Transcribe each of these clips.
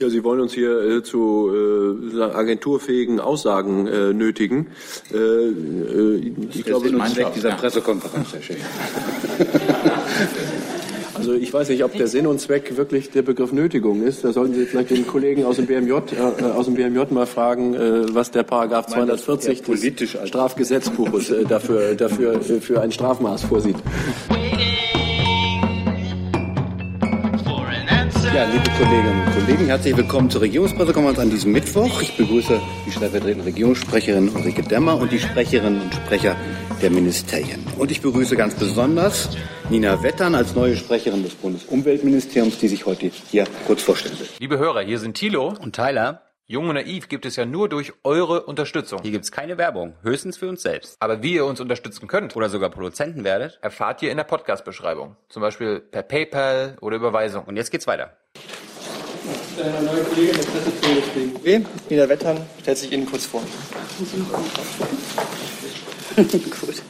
Ja, Sie wollen uns hier äh, zu äh, agenturfähigen Aussagen äh, nötigen. Äh, äh ich glaube, ist Zweck dieser Pressekonferenz, Herr Schäfer. Also ich weiß nicht, ob der Sinn und Zweck wirklich der Begriff Nötigung ist. Da sollten Sie vielleicht den Kollegen aus dem BMJ, äh, aus dem BMJ mal fragen, äh, was der Paragraph 240 des Strafgesetzbuches äh, dafür, dafür äh, für ein Strafmaß vorsieht. Kolleginnen und Kollegen, herzlich willkommen zur Regierungspressekonferenz an diesem Mittwoch. Ich begrüße die stellvertretende Regierungssprecherin Ulrike Demmer und die Sprecherinnen und Sprecher der Ministerien. Und ich begrüße ganz besonders Nina Wettern als neue Sprecherin des Bundesumweltministeriums, die sich heute hier kurz vorstellen will. Liebe Hörer, hier sind Thilo und Tyler. Jung und Naiv gibt es ja nur durch eure Unterstützung. Hier gibt es keine Werbung, höchstens für uns selbst. Aber wie ihr uns unterstützen könnt oder sogar Produzenten werdet, erfahrt ihr in der Podcast-Beschreibung. Zum Beispiel per PayPal oder Überweisung. Und jetzt geht's weiter. Eine neue Kollegin der Presse für Nina Wettern stellt sich Ihnen kurz vor. Gut.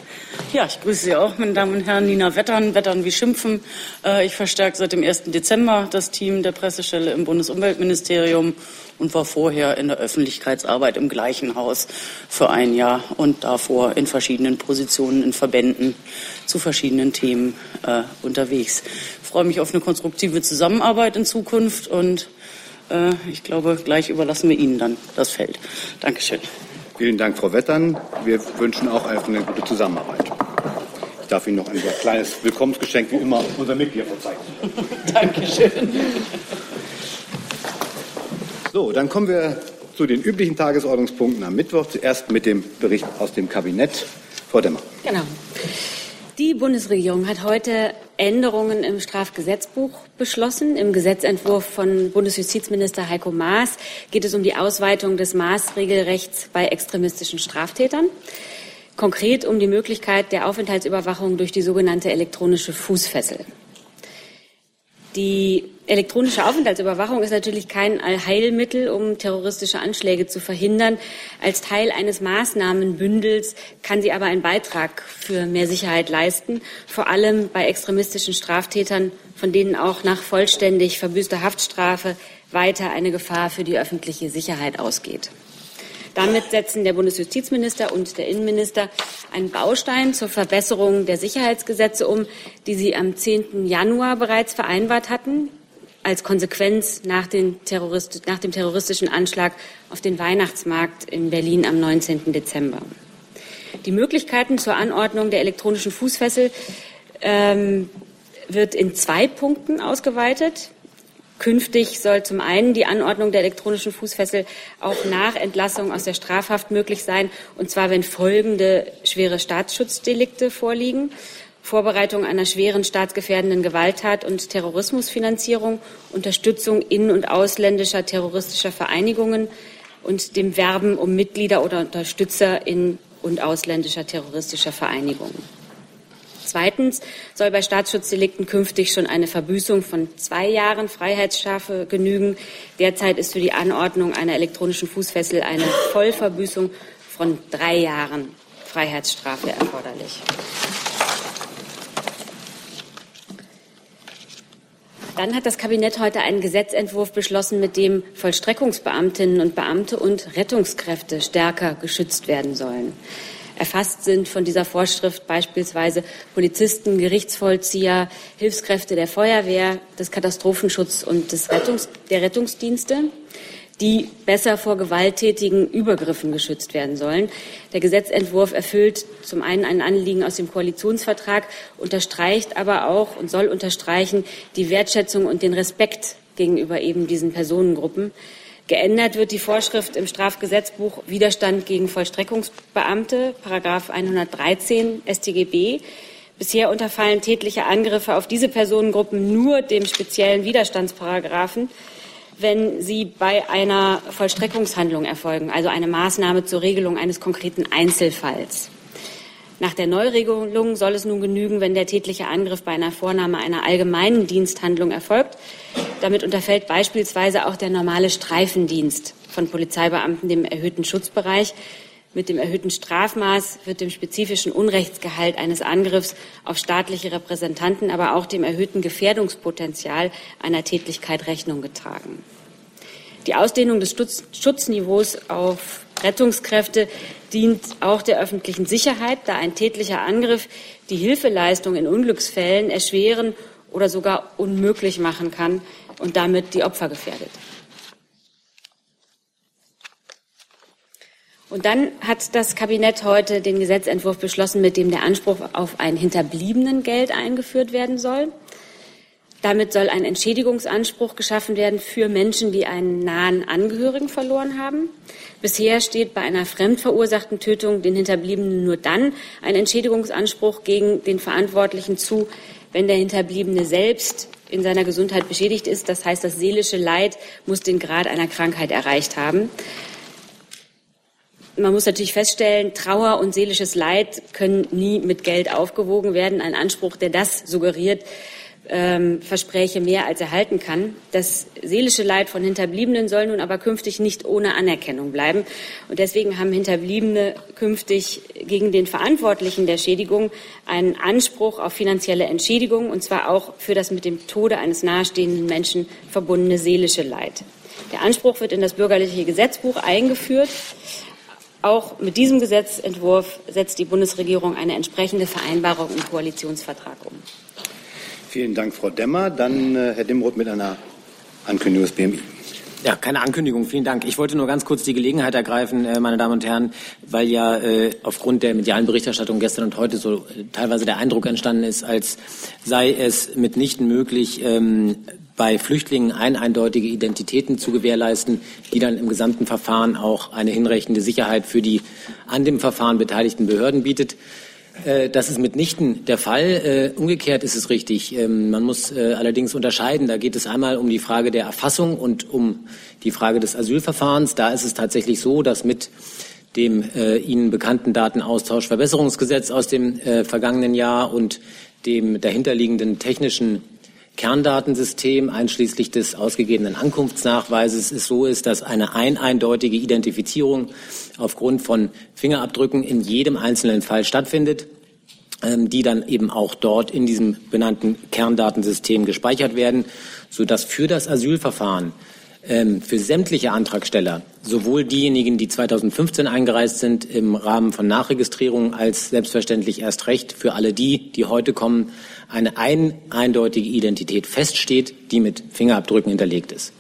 Ja, ich grüße Sie auch, meine Damen und Herren. Nina Wettern, Wettern wie Schimpfen. Äh, ich verstärke seit dem 1. Dezember das Team der Pressestelle im Bundesumweltministerium und war vorher in der Öffentlichkeitsarbeit im gleichen Haus für ein Jahr und davor in verschiedenen Positionen in Verbänden zu verschiedenen Themen äh, unterwegs. Ich freue mich auf eine konstruktive Zusammenarbeit in Zukunft und ich glaube, gleich überlassen wir Ihnen dann das Feld. Dankeschön. Vielen Dank, Frau Wettern. Wir wünschen auch eine gute Zusammenarbeit. Ich darf Ihnen noch ein kleines Willkommensgeschenk wie immer unser Mitglied vorzeigen. Dankeschön. So, dann kommen wir zu den üblichen Tagesordnungspunkten am Mittwoch. Zuerst mit dem Bericht aus dem Kabinett. Frau Demmer. Genau. Die Bundesregierung hat heute Änderungen im Strafgesetzbuch beschlossen. Im Gesetzentwurf von Bundesjustizminister Heiko Maas geht es um die Ausweitung des Maßregelrechts bei extremistischen Straftätern. Konkret um die Möglichkeit der Aufenthaltsüberwachung durch die sogenannte elektronische Fußfessel. Die elektronische Aufenthaltsüberwachung ist natürlich kein Allheilmittel, um terroristische Anschläge zu verhindern. Als Teil eines Maßnahmenbündels kann sie aber einen Beitrag für mehr Sicherheit leisten, vor allem bei extremistischen Straftätern, von denen auch nach vollständig verbüßter Haftstrafe weiter eine Gefahr für die öffentliche Sicherheit ausgeht. Damit setzen der Bundesjustizminister und der Innenminister einen Baustein zur Verbesserung der Sicherheitsgesetze um, die sie am 10. Januar bereits vereinbart hatten, als Konsequenz nach, Terrorist nach dem terroristischen Anschlag auf den Weihnachtsmarkt in Berlin am 19. Dezember. Die Möglichkeiten zur Anordnung der elektronischen Fußfessel ähm, wird in zwei Punkten ausgeweitet. Künftig soll zum einen die Anordnung der elektronischen Fußfessel auch nach Entlassung aus der Strafhaft möglich sein, und zwar wenn folgende schwere Staatsschutzdelikte vorliegen. Vorbereitung einer schweren staatsgefährdenden Gewalttat und Terrorismusfinanzierung, Unterstützung in- und ausländischer terroristischer Vereinigungen und dem Werben um Mitglieder oder Unterstützer in und ausländischer terroristischer Vereinigungen. Zweitens soll bei Staatsschutzdelikten künftig schon eine Verbüßung von zwei Jahren Freiheitsstrafe genügen. Derzeit ist für die Anordnung einer elektronischen Fußfessel eine Vollverbüßung von drei Jahren Freiheitsstrafe erforderlich. Dann hat das Kabinett heute einen Gesetzentwurf beschlossen, mit dem Vollstreckungsbeamtinnen und Beamte und Rettungskräfte stärker geschützt werden sollen. Erfasst sind von dieser Vorschrift beispielsweise Polizisten, Gerichtsvollzieher, Hilfskräfte der Feuerwehr, des Katastrophenschutz und des Rettungs der Rettungsdienste die besser vor gewalttätigen Übergriffen geschützt werden sollen. Der Gesetzentwurf erfüllt zum einen ein Anliegen aus dem Koalitionsvertrag, unterstreicht aber auch und soll unterstreichen die Wertschätzung und den Respekt gegenüber eben diesen Personengruppen. Geändert wird die Vorschrift im Strafgesetzbuch Widerstand gegen Vollstreckungsbeamte, Paragraph 113 StGB. Bisher unterfallen tätliche Angriffe auf diese Personengruppen nur dem speziellen Widerstandsparagraphen, wenn sie bei einer Vollstreckungshandlung erfolgen, also eine Maßnahme zur Regelung eines konkreten Einzelfalls. Nach der Neuregelung soll es nun genügen, wenn der tätliche Angriff bei einer Vornahme einer allgemeinen Diensthandlung erfolgt. Damit unterfällt beispielsweise auch der normale Streifendienst von Polizeibeamten dem erhöhten Schutzbereich. Mit dem erhöhten Strafmaß wird dem spezifischen Unrechtsgehalt eines Angriffs auf staatliche Repräsentanten, aber auch dem erhöhten Gefährdungspotenzial einer Tätlichkeit Rechnung getragen. Die Ausdehnung des Schutzniveaus auf Rettungskräfte dient auch der öffentlichen Sicherheit, da ein tätlicher Angriff die Hilfeleistung in Unglücksfällen erschweren oder sogar unmöglich machen kann und damit die Opfer gefährdet. Und dann hat das Kabinett heute den Gesetzentwurf beschlossen, mit dem der Anspruch auf ein Hinterbliebenengeld eingeführt werden soll. Damit soll ein Entschädigungsanspruch geschaffen werden für Menschen, die einen nahen Angehörigen verloren haben. Bisher steht bei einer fremdverursachten Tötung den Hinterbliebenen nur dann ein Entschädigungsanspruch gegen den Verantwortlichen zu, wenn der Hinterbliebene selbst in seiner Gesundheit beschädigt ist. Das heißt, das seelische Leid muss den Grad einer Krankheit erreicht haben. Man muss natürlich feststellen, Trauer und seelisches Leid können nie mit Geld aufgewogen werden. Ein Anspruch, der das suggeriert, ähm, verspreche mehr als er halten kann. Das seelische Leid von Hinterbliebenen soll nun aber künftig nicht ohne Anerkennung bleiben. Und deswegen haben Hinterbliebene künftig gegen den Verantwortlichen der Schädigung einen Anspruch auf finanzielle Entschädigung, und zwar auch für das mit dem Tode eines nahestehenden Menschen verbundene seelische Leid. Der Anspruch wird in das bürgerliche Gesetzbuch eingeführt. Auch mit diesem Gesetzentwurf setzt die Bundesregierung eine entsprechende Vereinbarung im Koalitionsvertrag um. Vielen Dank, Frau Demmer. Dann äh, Herr Dimroth mit einer Ankündigung des BMI. Ja, keine Ankündigung, vielen Dank. Ich wollte nur ganz kurz die Gelegenheit ergreifen, äh, meine Damen und Herren, weil ja äh, aufgrund der medialen Berichterstattung gestern und heute so äh, teilweise der Eindruck entstanden ist, als sei es mitnichten möglich, ähm, bei Flüchtlingen ein eindeutige Identitäten zu gewährleisten, die dann im gesamten Verfahren auch eine hinreichende Sicherheit für die an dem Verfahren beteiligten Behörden bietet. Äh, das ist mitnichten der Fall. Äh, umgekehrt ist es richtig. Ähm, man muss äh, allerdings unterscheiden. Da geht es einmal um die Frage der Erfassung und um die Frage des Asylverfahrens. Da ist es tatsächlich so, dass mit dem Ihnen bekannten Datenaustauschverbesserungsgesetz aus dem vergangenen Jahr und dem dahinterliegenden technischen Kerndatensystem einschließlich des ausgegebenen Ankunftsnachweises es so ist, dass eine ein eindeutige Identifizierung aufgrund von Fingerabdrücken in jedem einzelnen Fall stattfindet, ähm, die dann eben auch dort in diesem benannten Kerndatensystem gespeichert werden, sodass für das Asylverfahren ähm, für sämtliche Antragsteller, sowohl diejenigen, die 2015 eingereist sind im Rahmen von Nachregistrierung, als selbstverständlich erst recht für alle die, die heute kommen, eine ein, eindeutige Identität feststeht, die mit Fingerabdrücken hinterlegt ist.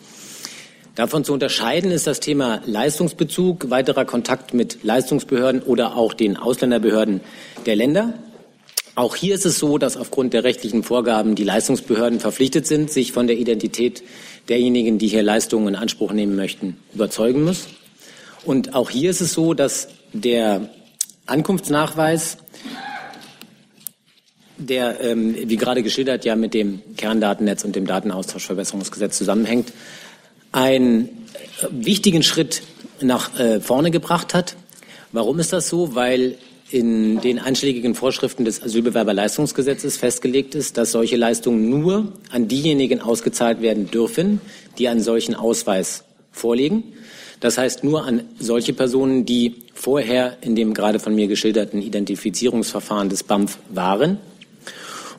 Davon zu unterscheiden ist das Thema Leistungsbezug, weiterer Kontakt mit Leistungsbehörden oder auch den Ausländerbehörden der Länder. Auch hier ist es so, dass aufgrund der rechtlichen Vorgaben die Leistungsbehörden verpflichtet sind, sich von der Identität derjenigen, die hier Leistungen in Anspruch nehmen möchten, überzeugen muss. Und auch hier ist es so, dass der Ankunftsnachweis der, ähm, wie gerade geschildert, ja mit dem Kerndatennetz und dem Datenaustauschverbesserungsgesetz zusammenhängt, einen äh, wichtigen Schritt nach äh, vorne gebracht hat. Warum ist das so? Weil in den einschlägigen Vorschriften des Asylbewerberleistungsgesetzes festgelegt ist, dass solche Leistungen nur an diejenigen ausgezahlt werden dürfen, die einen solchen Ausweis vorlegen. Das heißt nur an solche Personen, die vorher in dem gerade von mir geschilderten Identifizierungsverfahren des BAMF waren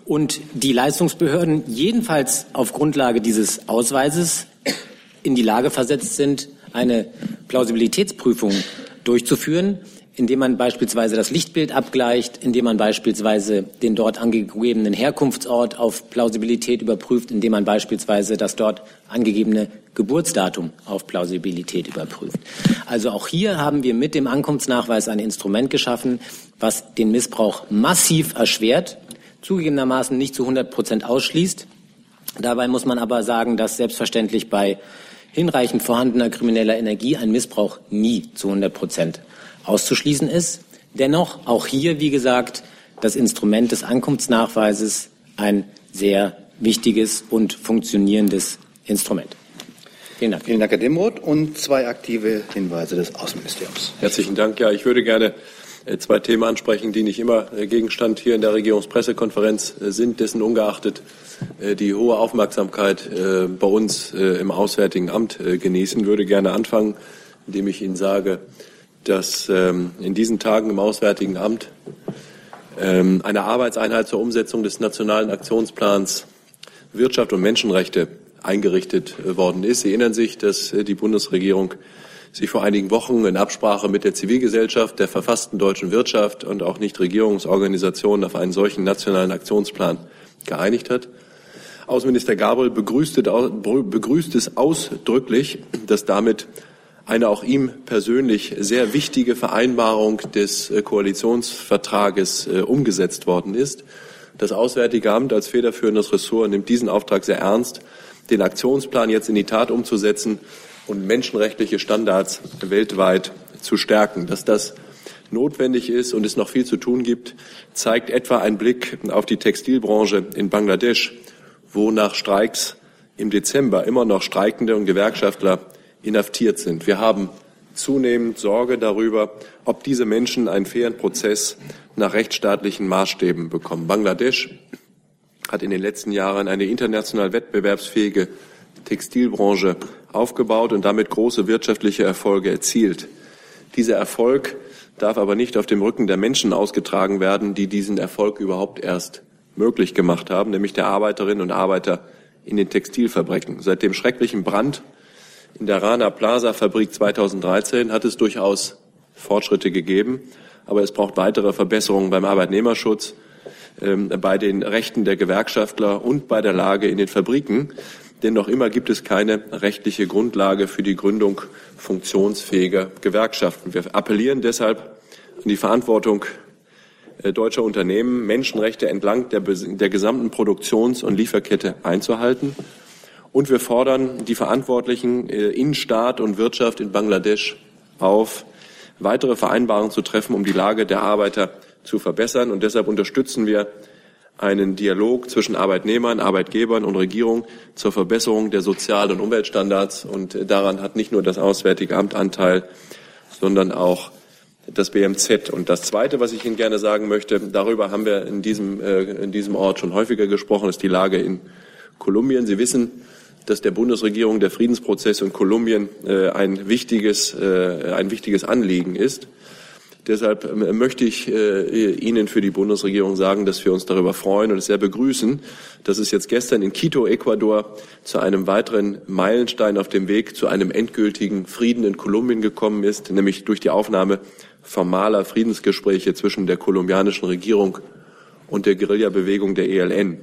und die Leistungsbehörden jedenfalls auf Grundlage dieses Ausweises in die Lage versetzt sind, eine Plausibilitätsprüfung durchzuführen, indem man beispielsweise das Lichtbild abgleicht, indem man beispielsweise den dort angegebenen Herkunftsort auf Plausibilität überprüft, indem man beispielsweise das dort angegebene Geburtsdatum auf Plausibilität überprüft. Also auch hier haben wir mit dem Ankunftsnachweis ein Instrument geschaffen, was den Missbrauch massiv erschwert zugegebenermaßen nicht zu 100 Prozent ausschließt. Dabei muss man aber sagen, dass selbstverständlich bei hinreichend vorhandener krimineller Energie ein Missbrauch nie zu 100 Prozent auszuschließen ist. Dennoch auch hier, wie gesagt, das Instrument des Ankunftsnachweises ein sehr wichtiges und funktionierendes Instrument. Vielen Dank. Vielen Dank, Herr Demroth. Und zwei aktive Hinweise des Außenministeriums. Herzlichen Dank. Ja, ich würde gerne äh, zwei Themen ansprechen, die nicht immer äh, Gegenstand hier in der Regierungspressekonferenz äh, sind, dessen ungeachtet die hohe Aufmerksamkeit bei uns im Auswärtigen Amt genießen. Ich würde gerne anfangen, indem ich Ihnen sage, dass ähm, in diesen Tagen im Auswärtigen Amt ähm, eine Arbeitseinheit zur Umsetzung des Nationalen Aktionsplans Wirtschaft und Menschenrechte eingerichtet worden ist. Sie erinnern sich, dass die Bundesregierung sich vor einigen Wochen in Absprache mit der Zivilgesellschaft, der verfassten deutschen Wirtschaft und auch Nichtregierungsorganisationen auf einen solchen nationalen Aktionsplan geeinigt hat. Außenminister Gabriel begrüßt, begrüßt es ausdrücklich, dass damit eine auch ihm persönlich sehr wichtige Vereinbarung des äh, Koalitionsvertrages äh, umgesetzt worden ist. Das Auswärtige Amt als federführendes Ressort nimmt diesen Auftrag sehr ernst, den Aktionsplan jetzt in die Tat umzusetzen und menschenrechtliche Standards weltweit zu stärken. Dass das notwendig ist und es noch viel zu tun gibt, zeigt etwa ein Blick auf die Textilbranche in Bangladesch, wo nach Streiks im Dezember immer noch Streikende und Gewerkschaftler inhaftiert sind. Wir haben zunehmend Sorge darüber, ob diese Menschen einen fairen Prozess nach rechtsstaatlichen Maßstäben bekommen. Bangladesch hat in den letzten Jahren eine international wettbewerbsfähige Textilbranche aufgebaut und damit große wirtschaftliche Erfolge erzielt. Dieser Erfolg darf aber nicht auf dem Rücken der Menschen ausgetragen werden, die diesen Erfolg überhaupt erst möglich gemacht haben, nämlich der Arbeiterinnen und Arbeiter in den Textilfabriken. Seit dem schrecklichen Brand in der Rana Plaza Fabrik 2013 hat es durchaus Fortschritte gegeben, aber es braucht weitere Verbesserungen beim Arbeitnehmerschutz, ähm, bei den Rechten der Gewerkschaftler und bei der Lage in den Fabriken. Denn noch immer gibt es keine rechtliche Grundlage für die Gründung funktionsfähiger Gewerkschaften. Wir appellieren deshalb an die Verantwortung äh, deutscher Unternehmen, Menschenrechte entlang der, der gesamten Produktions- und Lieferkette einzuhalten und wir fordern die Verantwortlichen äh, in Staat und Wirtschaft in Bangladesch auf, weitere Vereinbarungen zu treffen, um die Lage der Arbeiter zu verbessern. Und deshalb unterstützen wir einen Dialog zwischen Arbeitnehmern, Arbeitgebern und Regierung zur Verbesserung der Sozial- und Umweltstandards. Und daran hat nicht nur das Auswärtige Amt Anteil, sondern auch das BMZ. Und das Zweite, was ich Ihnen gerne sagen möchte, darüber haben wir in diesem, äh, in diesem Ort schon häufiger gesprochen, ist die Lage in Kolumbien. Sie wissen, dass der Bundesregierung der Friedensprozess in Kolumbien äh, ein, wichtiges, äh, ein wichtiges Anliegen ist. Deshalb äh, möchte ich äh, Ihnen für die Bundesregierung sagen, dass wir uns darüber freuen und es sehr begrüßen, dass es jetzt gestern in Quito, Ecuador, zu einem weiteren Meilenstein auf dem Weg zu einem endgültigen Frieden in Kolumbien gekommen ist, nämlich durch die Aufnahme formaler Friedensgespräche zwischen der kolumbianischen Regierung und der Guerillabewegung der ELN.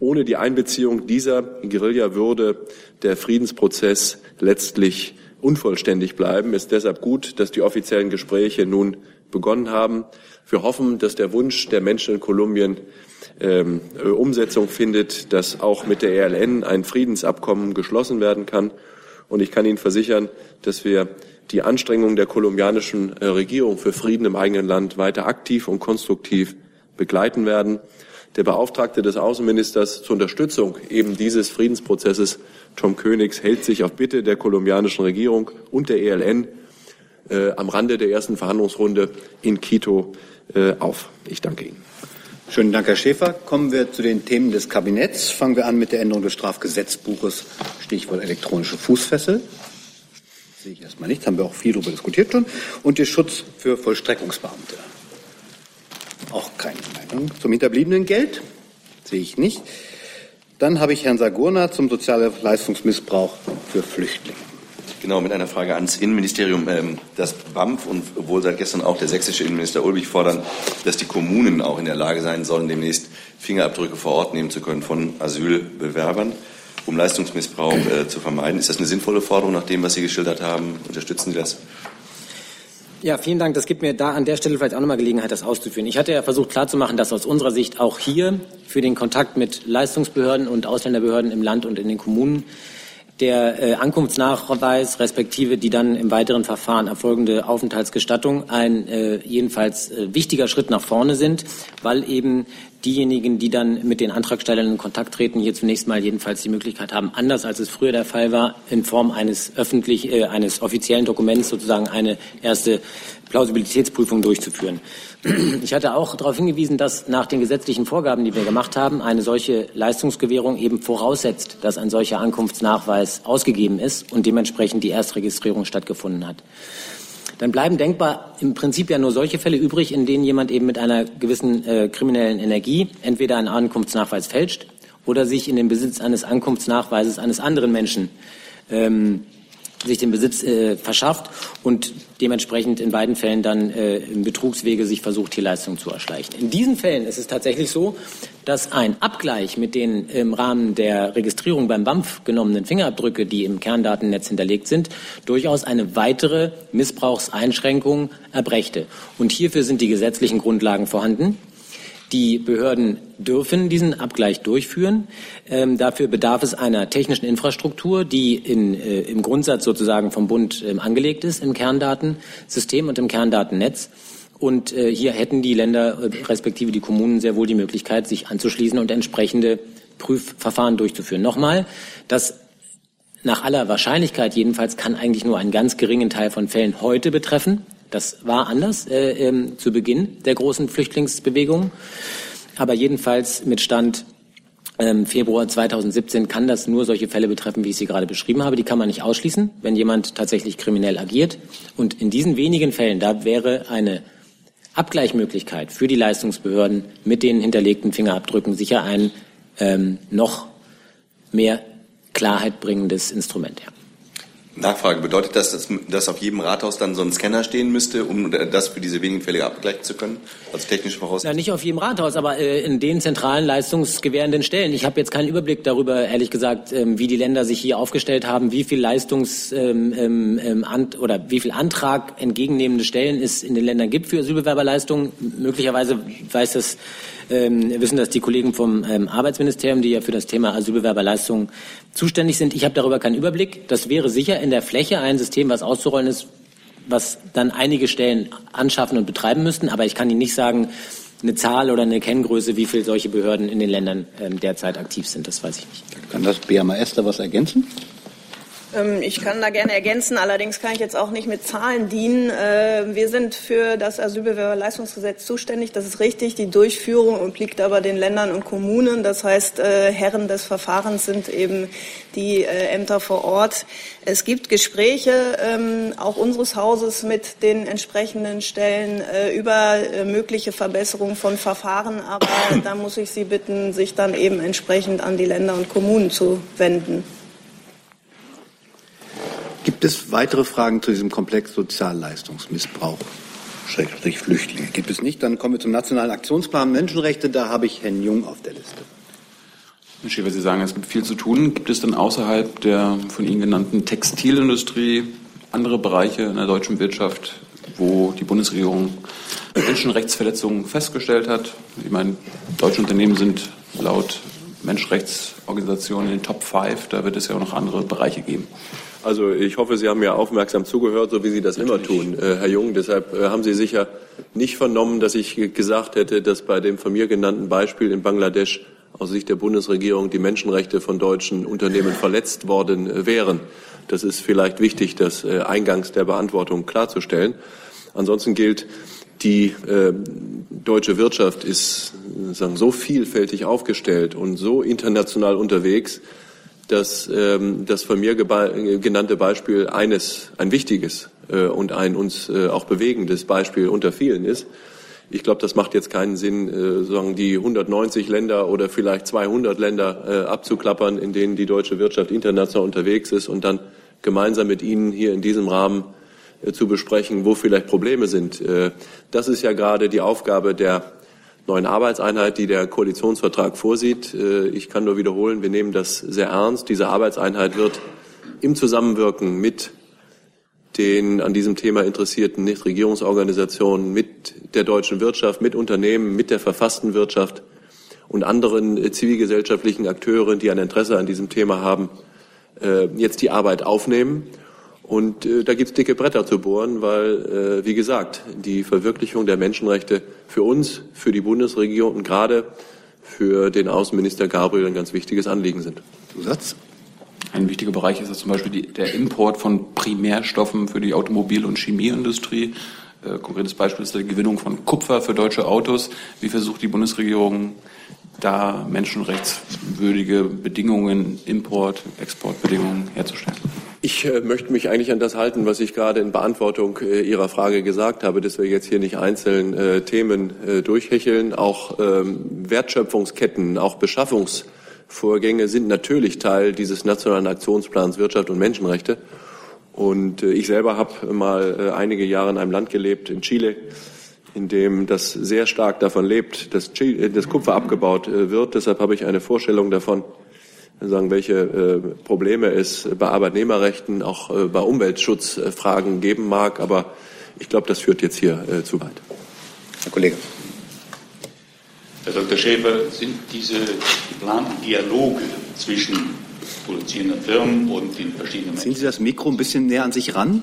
Ohne die Einbeziehung dieser Guerilla würde der Friedensprozess letztlich unvollständig bleiben. Es ist deshalb gut, dass die offiziellen Gespräche nun begonnen haben. Wir hoffen, dass der Wunsch der Menschen in Kolumbien ähm, Umsetzung findet, dass auch mit der ELN ein Friedensabkommen geschlossen werden kann. Und ich kann Ihnen versichern, dass wir die Anstrengungen der kolumbianischen äh, Regierung für Frieden im eigenen Land weiter aktiv und konstruktiv begleiten werden. Der Beauftragte des Außenministers zur Unterstützung eben dieses Friedensprozesses, Tom Königs, hält sich auf Bitte der kolumbianischen Regierung und der ELN äh, am Rande der ersten Verhandlungsrunde in Quito äh, auf. Ich danke Ihnen. Schönen Dank, Herr Schäfer. Kommen wir zu den Themen des Kabinetts. Fangen wir an mit der Änderung des Strafgesetzbuches, Stichwort elektronische Fußfessel. Sehe ich erstmal nicht, haben wir auch viel darüber diskutiert schon. Und der Schutz für Vollstreckungsbeamte. Auch keine Meinung. Zum hinterbliebenen Geld sehe ich nicht. Dann habe ich Herrn Sagurna zum Sozialleistungsmissbrauch für Flüchtlinge. Genau, mit einer Frage ans Innenministerium. Ähm, das BAMF und wohl seit gestern auch der sächsische Innenminister Ulrich fordern, dass die Kommunen auch in der Lage sein sollen, demnächst Fingerabdrücke vor Ort nehmen zu können von Asylbewerbern, um Leistungsmissbrauch äh, zu vermeiden. Ist das eine sinnvolle Forderung nach dem, was Sie geschildert haben? Unterstützen Sie das? Ja, vielen Dank. Das gibt mir da an der Stelle vielleicht auch nochmal Gelegenheit, das auszuführen. Ich hatte ja versucht klarzumachen, dass aus unserer Sicht auch hier für den Kontakt mit Leistungsbehörden und Ausländerbehörden im Land und in den Kommunen der äh, Ankunftsnachweis respektive die dann im weiteren Verfahren erfolgende Aufenthaltsgestattung ein äh, jedenfalls äh, wichtiger Schritt nach vorne sind, weil eben diejenigen, die dann mit den Antragstellern in Kontakt treten, hier zunächst mal jedenfalls die Möglichkeit haben, anders als es früher der Fall war, in Form eines öffentlich, äh, eines offiziellen Dokuments sozusagen eine erste Plausibilitätsprüfung durchzuführen. Ich hatte auch darauf hingewiesen, dass nach den gesetzlichen Vorgaben, die wir gemacht haben, eine solche Leistungsgewährung eben voraussetzt, dass ein solcher Ankunftsnachweis ausgegeben ist und dementsprechend die Erstregistrierung stattgefunden hat dann bleiben denkbar im Prinzip ja nur solche Fälle übrig, in denen jemand eben mit einer gewissen äh, kriminellen Energie entweder einen Ankunftsnachweis fälscht oder sich in den Besitz eines Ankunftsnachweises eines anderen Menschen ähm, sich den Besitz äh, verschafft und dementsprechend in beiden Fällen dann äh, im Betrugswege sich versucht, hier Leistungen zu erschleichen. In diesen Fällen ist es tatsächlich so, dass ein Abgleich mit den im Rahmen der Registrierung beim BAMF genommenen Fingerabdrücke, die im Kerndatennetz hinterlegt sind, durchaus eine weitere Missbrauchseinschränkung erbrächte. Und hierfür sind die gesetzlichen Grundlagen vorhanden. Die Behörden dürfen diesen Abgleich durchführen. Ähm, dafür bedarf es einer technischen Infrastruktur, die in, äh, im Grundsatz sozusagen vom Bund ähm, angelegt ist im Kerndatensystem und im Kerndatennetz. Und äh, hier hätten die Länder äh, respektive die Kommunen sehr wohl die Möglichkeit, sich anzuschließen und entsprechende Prüfverfahren durchzuführen. Nochmal, das nach aller Wahrscheinlichkeit jedenfalls kann eigentlich nur einen ganz geringen Teil von Fällen heute betreffen. Das war anders äh, ähm, zu Beginn der großen Flüchtlingsbewegung. Aber jedenfalls mit Stand ähm, Februar 2017 kann das nur solche Fälle betreffen, wie ich sie gerade beschrieben habe. Die kann man nicht ausschließen, wenn jemand tatsächlich kriminell agiert. Und in diesen wenigen Fällen, da wäre eine Abgleichmöglichkeit für die Leistungsbehörden mit den hinterlegten Fingerabdrücken sicher ein ähm, noch mehr Klarheit bringendes Instrument. Ja. Nachfrage, bedeutet das, dass, dass auf jedem Rathaus dann so ein Scanner stehen müsste, um das für diese wenigen Fälle abgleichen zu können? Als technische Voraussetzung? Ja, nicht auf jedem Rathaus, aber äh, in den zentralen leistungsgewährenden Stellen. Ich habe jetzt keinen Überblick darüber, ehrlich gesagt, ähm, wie die Länder sich hier aufgestellt haben, wie viel Leistungs- ähm, ähm, ähm oder wie viel Antrag entgegennehmende Stellen es in den Ländern gibt für Asylbewerberleistungen. Möglicherweise weiß das ähm, wissen das die Kollegen vom ähm, Arbeitsministerium, die ja für das Thema Asylbewerberleistungen zuständig sind. Ich habe darüber keinen Überblick. Das wäre sicher in der Fläche ein System, was auszurollen ist, was dann einige Stellen anschaffen und betreiben müssten. Aber ich kann Ihnen nicht sagen, eine Zahl oder eine Kenngröße, wie viele solche Behörden in den Ländern ähm, derzeit aktiv sind. Das weiß ich nicht. Kann das BMAS da was ergänzen? Ähm, ich kann da gerne ergänzen, allerdings kann ich jetzt auch nicht mit Zahlen dienen. Äh, wir sind für das Asylbewerberleistungsgesetz zuständig, das ist richtig. Die Durchführung obliegt aber den Ländern und Kommunen. Das heißt, äh, Herren des Verfahrens sind eben die äh, Ämter vor Ort. Es gibt Gespräche ähm, auch unseres Hauses mit den entsprechenden Stellen über mögliche Verbesserungen von Verfahren, aber da muss ich Sie bitten, sich dann eben entsprechend an die Länder und Kommunen zu wenden. Gibt es weitere Fragen zu diesem Komplex Sozialleistungsmissbrauch? Schrägstrich Flüchtlinge. Gibt es nicht? Dann kommen wir zum Nationalen Aktionsplan Menschenrechte. Da habe ich Herrn Jung auf der Liste. Herr Schäfer, Sie sagen, es gibt viel zu tun. Gibt es denn außerhalb der von Ihnen genannten Textilindustrie andere Bereiche in der deutschen Wirtschaft, wo die Bundesregierung Menschenrechtsverletzungen festgestellt hat? Ich meine, deutsche Unternehmen sind laut Menschenrechtsorganisationen in den Top 5. Da wird es ja auch noch andere Bereiche geben. Also ich hoffe, Sie haben mir aufmerksam zugehört, so wie Sie das immer tun, äh, Herr Jung. Deshalb äh, haben Sie sicher nicht vernommen, dass ich gesagt hätte, dass bei dem von mir genannten Beispiel in Bangladesch aus Sicht der Bundesregierung die Menschenrechte von deutschen Unternehmen verletzt worden äh, wären. Das ist vielleicht wichtig, das äh, eingangs der Beantwortung klarzustellen. Ansonsten gilt, die äh, deutsche Wirtschaft ist sagen, so vielfältig aufgestellt und so international unterwegs, dass ähm, das von mir genannte Beispiel eines, ein wichtiges äh, und ein uns äh, auch bewegendes Beispiel unter vielen ist. Ich glaube, das macht jetzt keinen Sinn, äh, sagen die 190 Länder oder vielleicht 200 Länder äh, abzuklappern, in denen die deutsche Wirtschaft international unterwegs ist und dann gemeinsam mit Ihnen hier in diesem Rahmen äh, zu besprechen, wo vielleicht Probleme sind. Äh, das ist ja gerade die Aufgabe der neuen Arbeitseinheit, die der Koalitionsvertrag vorsieht. Äh, ich kann nur wiederholen, wir nehmen das sehr ernst. Diese Arbeitseinheit wird im Zusammenwirken mit den an diesem Thema interessierten Nichtregierungsorganisationen, mit der deutschen Wirtschaft, mit Unternehmen, mit der verfassten Wirtschaft und anderen äh, zivilgesellschaftlichen Akteuren, die ein Interesse an diesem Thema haben, äh, jetzt die Arbeit aufnehmen und äh, da gibt's dicke Bretter zu bohren, weil, äh, wie gesagt, die Verwirklichung der Menschenrechte für uns, für die Bundesregierung und gerade für den Außenminister Gabriel ein ganz wichtiges Anliegen sind. Zusatz? Ein wichtiger Bereich ist zum Beispiel die, der Import von Primärstoffen für die Automobil- und Chemieindustrie. Äh, konkretes Beispiel ist die Gewinnung von Kupfer für deutsche Autos. Wie versucht die Bundesregierung da menschenrechtswürdige Bedingungen, Import, Exportbedingungen herzustellen? Ich äh, möchte mich eigentlich an das halten, was ich gerade in Beantwortung äh, Ihrer Frage gesagt habe, dass wir jetzt hier nicht einzeln äh, Themen äh, durchhecheln. Auch ähm, Wertschöpfungsketten, auch Beschaffungs Vorgänge sind natürlich Teil dieses nationalen Aktionsplans Wirtschaft und Menschenrechte. Und äh, ich selber habe mal äh, einige Jahre in einem Land gelebt, in Chile, in dem das sehr stark davon lebt, dass, Chile, dass Kupfer abgebaut wird. Deshalb habe ich eine Vorstellung davon, sagen, welche Probleme es bei Arbeitnehmerrechten, auch bei Umweltschutzfragen geben mag. Aber ich glaube, das führt jetzt hier zu weit. Herr Kollege. Herr Dr. Schäfer, sind diese geplanten Dialoge zwischen produzierenden Firmen und den verschiedenen Ziehen Sie das Mikro ein bisschen näher an sich ran?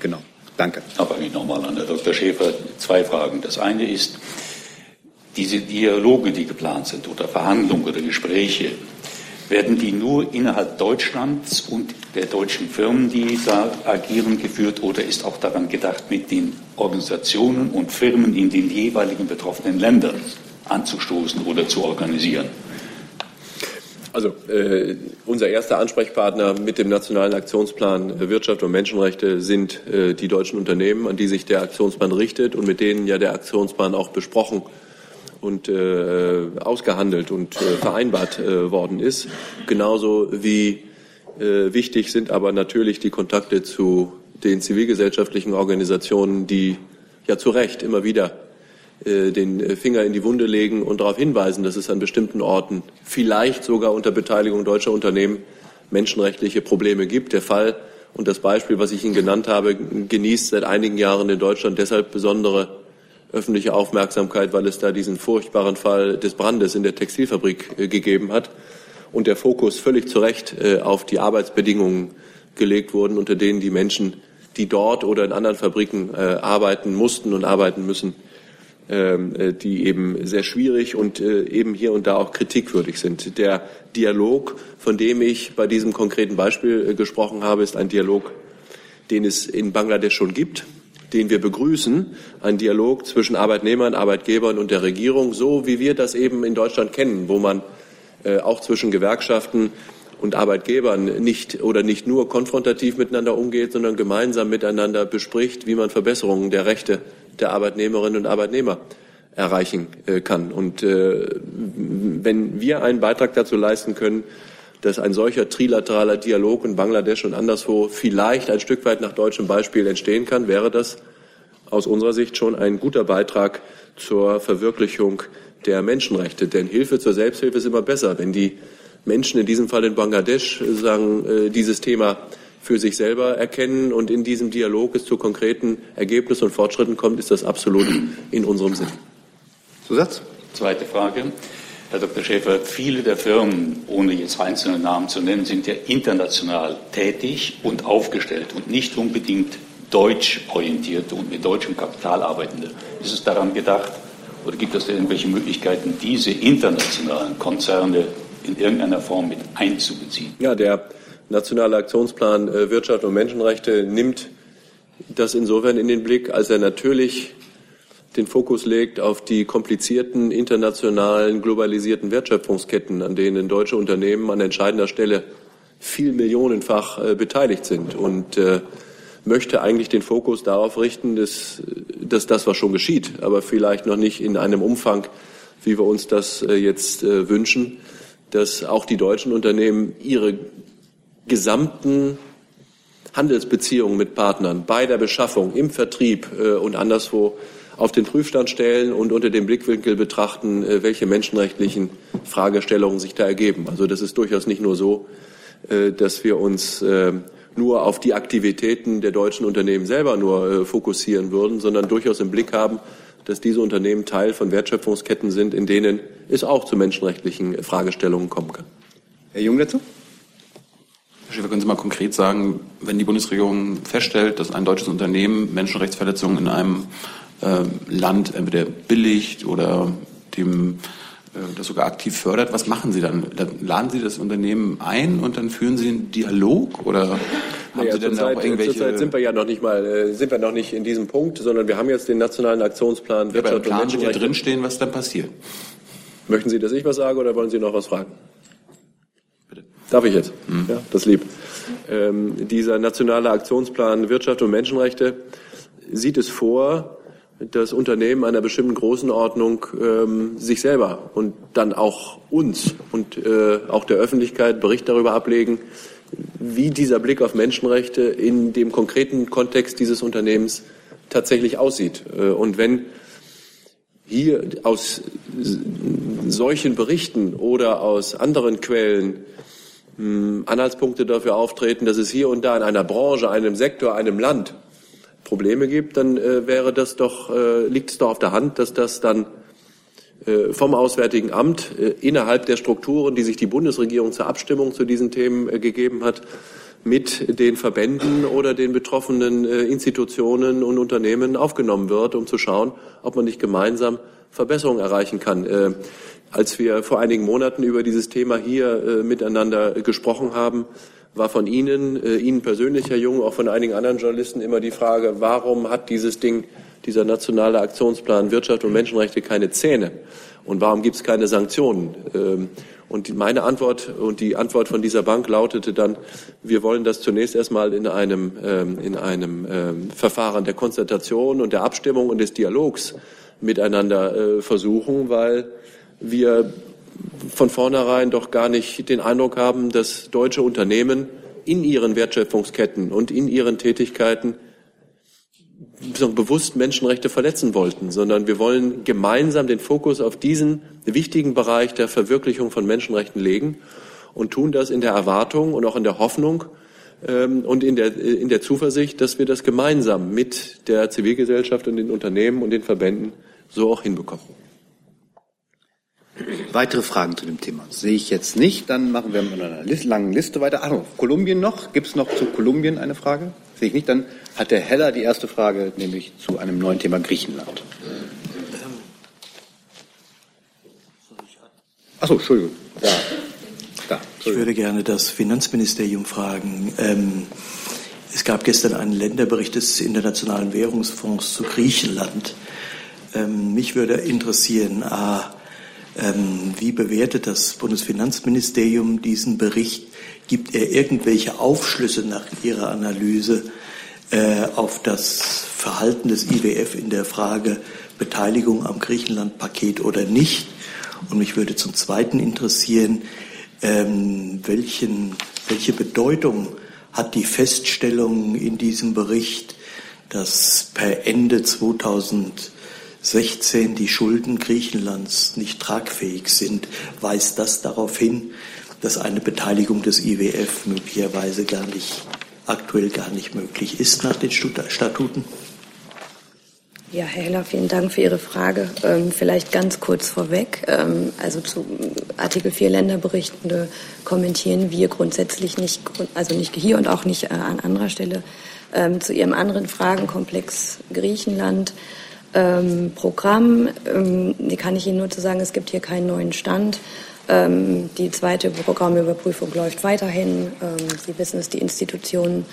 Genau, danke. Da fange ich nochmal an, Herr Dr. Schäfer. Zwei Fragen. Das eine ist, diese Dialoge, die geplant sind, oder Verhandlungen oder Gespräche, werden die nur innerhalb Deutschlands und der deutschen Firmen, die da agieren, geführt oder ist auch daran gedacht, mit den Organisationen und Firmen in den jeweiligen betroffenen Ländern anzustoßen oder zu organisieren? Also äh, unser erster Ansprechpartner mit dem Nationalen Aktionsplan Wirtschaft und Menschenrechte sind äh, die deutschen Unternehmen, an die sich der Aktionsplan richtet und mit denen ja der Aktionsplan auch besprochen und äh, ausgehandelt und äh, vereinbart äh, worden ist. Genauso wie äh, wichtig sind aber natürlich die Kontakte zu den zivilgesellschaftlichen Organisationen, die ja zu Recht immer wieder äh, den Finger in die Wunde legen und darauf hinweisen, dass es an bestimmten Orten vielleicht sogar unter Beteiligung deutscher Unternehmen menschenrechtliche Probleme gibt. Der Fall und das Beispiel, was ich Ihnen genannt habe, genießt seit einigen Jahren in Deutschland deshalb besondere öffentliche Aufmerksamkeit, weil es da diesen furchtbaren Fall des Brandes in der Textilfabrik äh, gegeben hat und der Fokus völlig zu Recht äh, auf die Arbeitsbedingungen gelegt wurden, unter denen die Menschen, die dort oder in anderen Fabriken äh, arbeiten mussten und arbeiten müssen, ähm, die eben sehr schwierig und eben hier und da auch kritikwürdig sind. Der Dialog, von dem ich bei diesem konkreten Beispiel gesprochen habe, ist ein Dialog, den es in Bangladesch schon gibt den wir begrüßen, ein Dialog zwischen Arbeitnehmern, Arbeitgebern und der Regierung, so wie wir das eben in Deutschland kennen, wo man äh, auch zwischen Gewerkschaften und Arbeitgebern nicht oder nicht nur konfrontativ miteinander umgeht, sondern gemeinsam miteinander bespricht, wie man Verbesserungen der Rechte der Arbeitnehmerinnen und Arbeitnehmer erreichen äh, kann. Und äh, wenn wir einen Beitrag dazu leisten können, dass ein solcher trilateraler Dialog in Bangladesch und anderswo vielleicht ein Stück weit nach deutschem Beispiel entstehen kann, wäre das aus unserer Sicht schon ein guter Beitrag zur Verwirklichung der Menschenrechte. Denn Hilfe zur Selbsthilfe ist immer besser. Wenn die Menschen in diesem Fall in Bangladesch sagen, äh, dieses Thema für sich selber erkennen und in diesem Dialog es zu konkreten Ergebnissen und Fortschritten kommt, ist das absolut in unserem Sinn. Zusatz? Zweite Frage. Herr Dr. Schäfer, viele der Firmen, ohne jetzt einzelne Namen zu nennen, sind ja international tätig und aufgestellt und nicht unbedingt deutsch orientierte und mit deutschem Kapital arbeitende. Ist es daran gedacht oder gibt es irgendwelche Möglichkeiten, diese internationalen Konzerne in irgendeiner Form mit einzubeziehen? Ja, der Nationale Aktionsplan äh, Wirtschaft und Menschenrechte nimmt das insofern in den Blick, als er natürlich den Fokus legt auf die komplizierten internationalen globalisierten Wertschöpfungsketten, an denen deutsche Unternehmen an entscheidender Stelle viel millionenfach äh, beteiligt sind und äh, möchte eigentlich den Fokus darauf richten, dass, dass das, was schon geschieht, aber vielleicht noch nicht in einem Umfang, wie wir uns das äh, jetzt äh, wünschen, dass auch die deutschen Unternehmen ihre gesamten Handelsbeziehungen mit Partnern bei der Beschaffung, im Vertrieb äh, und anderswo auf den Prüfstand stellen und unter dem Blickwinkel betrachten, äh, welche menschenrechtlichen Fragestellungen sich da ergeben. Also das ist durchaus nicht nur so, äh, dass wir uns äh, nur auf die Aktivitäten der deutschen Unternehmen selber nur fokussieren würden, sondern durchaus im Blick haben, dass diese Unternehmen Teil von Wertschöpfungsketten sind, in denen es auch zu menschenrechtlichen Fragestellungen kommen kann. Herr Jung dazu? Herr Schäfer, können Sie mal konkret sagen, wenn die Bundesregierung feststellt, dass ein deutsches Unternehmen Menschenrechtsverletzungen in einem Land entweder billigt oder dem äh, das sogar aktiv fördert, was machen Sie dann? dann? Laden Sie das Unternehmen ein und dann führen Sie einen Dialog oder haben naja, Sie denn zurzeit, auch irgendwelche? Zurzeit sind wir ja noch nicht mal, äh, sind wir noch nicht in diesem Punkt, sondern wir haben jetzt den nationalen Aktionsplan Wirtschaft ja, und Menschenrechte. wird ja drinstehen, was dann passiert. Möchten Sie, dass ich was sage oder wollen Sie noch was fragen? Bitte. Darf ich jetzt? Mhm. Ja, das lieb. Ähm, dieser nationale Aktionsplan Wirtschaft und Menschenrechte sieht es vor, das Unternehmen einer bestimmten Größenordnung ähm, sich selber und dann auch uns und äh, auch der Öffentlichkeit Bericht darüber ablegen, wie dieser Blick auf Menschenrechte in dem konkreten Kontext dieses Unternehmens tatsächlich aussieht. Äh, und wenn hier aus solchen Berichten oder aus anderen Quellen hm, Anhaltspunkte dafür auftreten, dass es hier und da in einer Branche, einem Sektor, einem Land Probleme gibt, dann äh, wäre das doch, äh, liegt es doch auf der Hand, dass das dann äh, vom Auswärtigen Amt äh, innerhalb der Strukturen, die sich die Bundesregierung zur Abstimmung zu diesen Themen äh, gegeben hat, mit den Verbänden oder den betroffenen äh, Institutionen und Unternehmen aufgenommen wird, um zu schauen, ob man nicht gemeinsam Verbesserungen erreichen kann. Als wir vor einigen Monaten über dieses Thema hier miteinander gesprochen haben, war von Ihnen, äh, Ihnen persönlich, Herr Jung, auch von einigen anderen Journalisten immer die Frage, warum hat dieses Ding, dieser nationale Aktionsplan Wirtschaft und Menschenrechte keine Zähne? Und warum gibt es keine Sanktionen? Ähm, und meine Antwort und die Antwort von dieser Bank lautete dann, wir wollen das zunächst erstmal in einem, ähm, in einem ähm, Verfahren der Konzentration und der Abstimmung und des Dialogs miteinander äh, versuchen, weil wir von vornherein doch gar nicht den Eindruck haben, dass deutsche Unternehmen in ihren Wertschöpfungsketten und in ihren Tätigkeiten bewusst Menschenrechte verletzen wollten, sondern wir wollen gemeinsam den Fokus auf diesen wichtigen Bereich der Verwirklichung von Menschenrechten legen und tun das in der Erwartung und auch in der Hoffnung ähm, und in der, in der Zuversicht, dass wir das gemeinsam mit der Zivilgesellschaft und den Unternehmen und den Verbänden so auch hinbekommen. Weitere Fragen zu dem Thema sehe ich jetzt nicht. Dann machen wir mit einer langen Liste weiter. Ach, Kolumbien noch. Gibt es noch zu Kolumbien eine Frage? Sehe ich nicht. Dann hat der Heller die erste Frage, nämlich zu einem neuen Thema Griechenland. Achso, Entschuldigung. Da. Da, ich würde gerne das Finanzministerium fragen. Ähm, es gab gestern einen Länderbericht des Internationalen Währungsfonds zu Griechenland. Ähm, mich würde interessieren, a, wie bewertet das Bundesfinanzministerium diesen Bericht? Gibt er irgendwelche Aufschlüsse nach Ihrer Analyse äh, auf das Verhalten des IWF in der Frage Beteiligung am Griechenland-Paket oder nicht? Und mich würde zum Zweiten interessieren, ähm, welchen, welche Bedeutung hat die Feststellung in diesem Bericht, dass per Ende 2000 16 die Schulden Griechenlands nicht tragfähig sind, weist das darauf hin, dass eine Beteiligung des IWF möglicherweise gar nicht, aktuell gar nicht möglich ist nach den Statuten? Ja, Herr Heller, vielen Dank für Ihre Frage. Ähm, vielleicht ganz kurz vorweg. Ähm, also zu Artikel 4 Länderberichtende kommentieren wir grundsätzlich nicht, also nicht hier und auch nicht äh, an anderer Stelle. Ähm, zu Ihrem anderen Fragenkomplex Griechenland ähm, Programm. Ähm, die kann ich Ihnen nur zu sagen, es gibt hier keinen neuen Stand. Ähm, die zweite Programmüberprüfung läuft weiterhin. Ähm, Sie wissen es, die Institutionen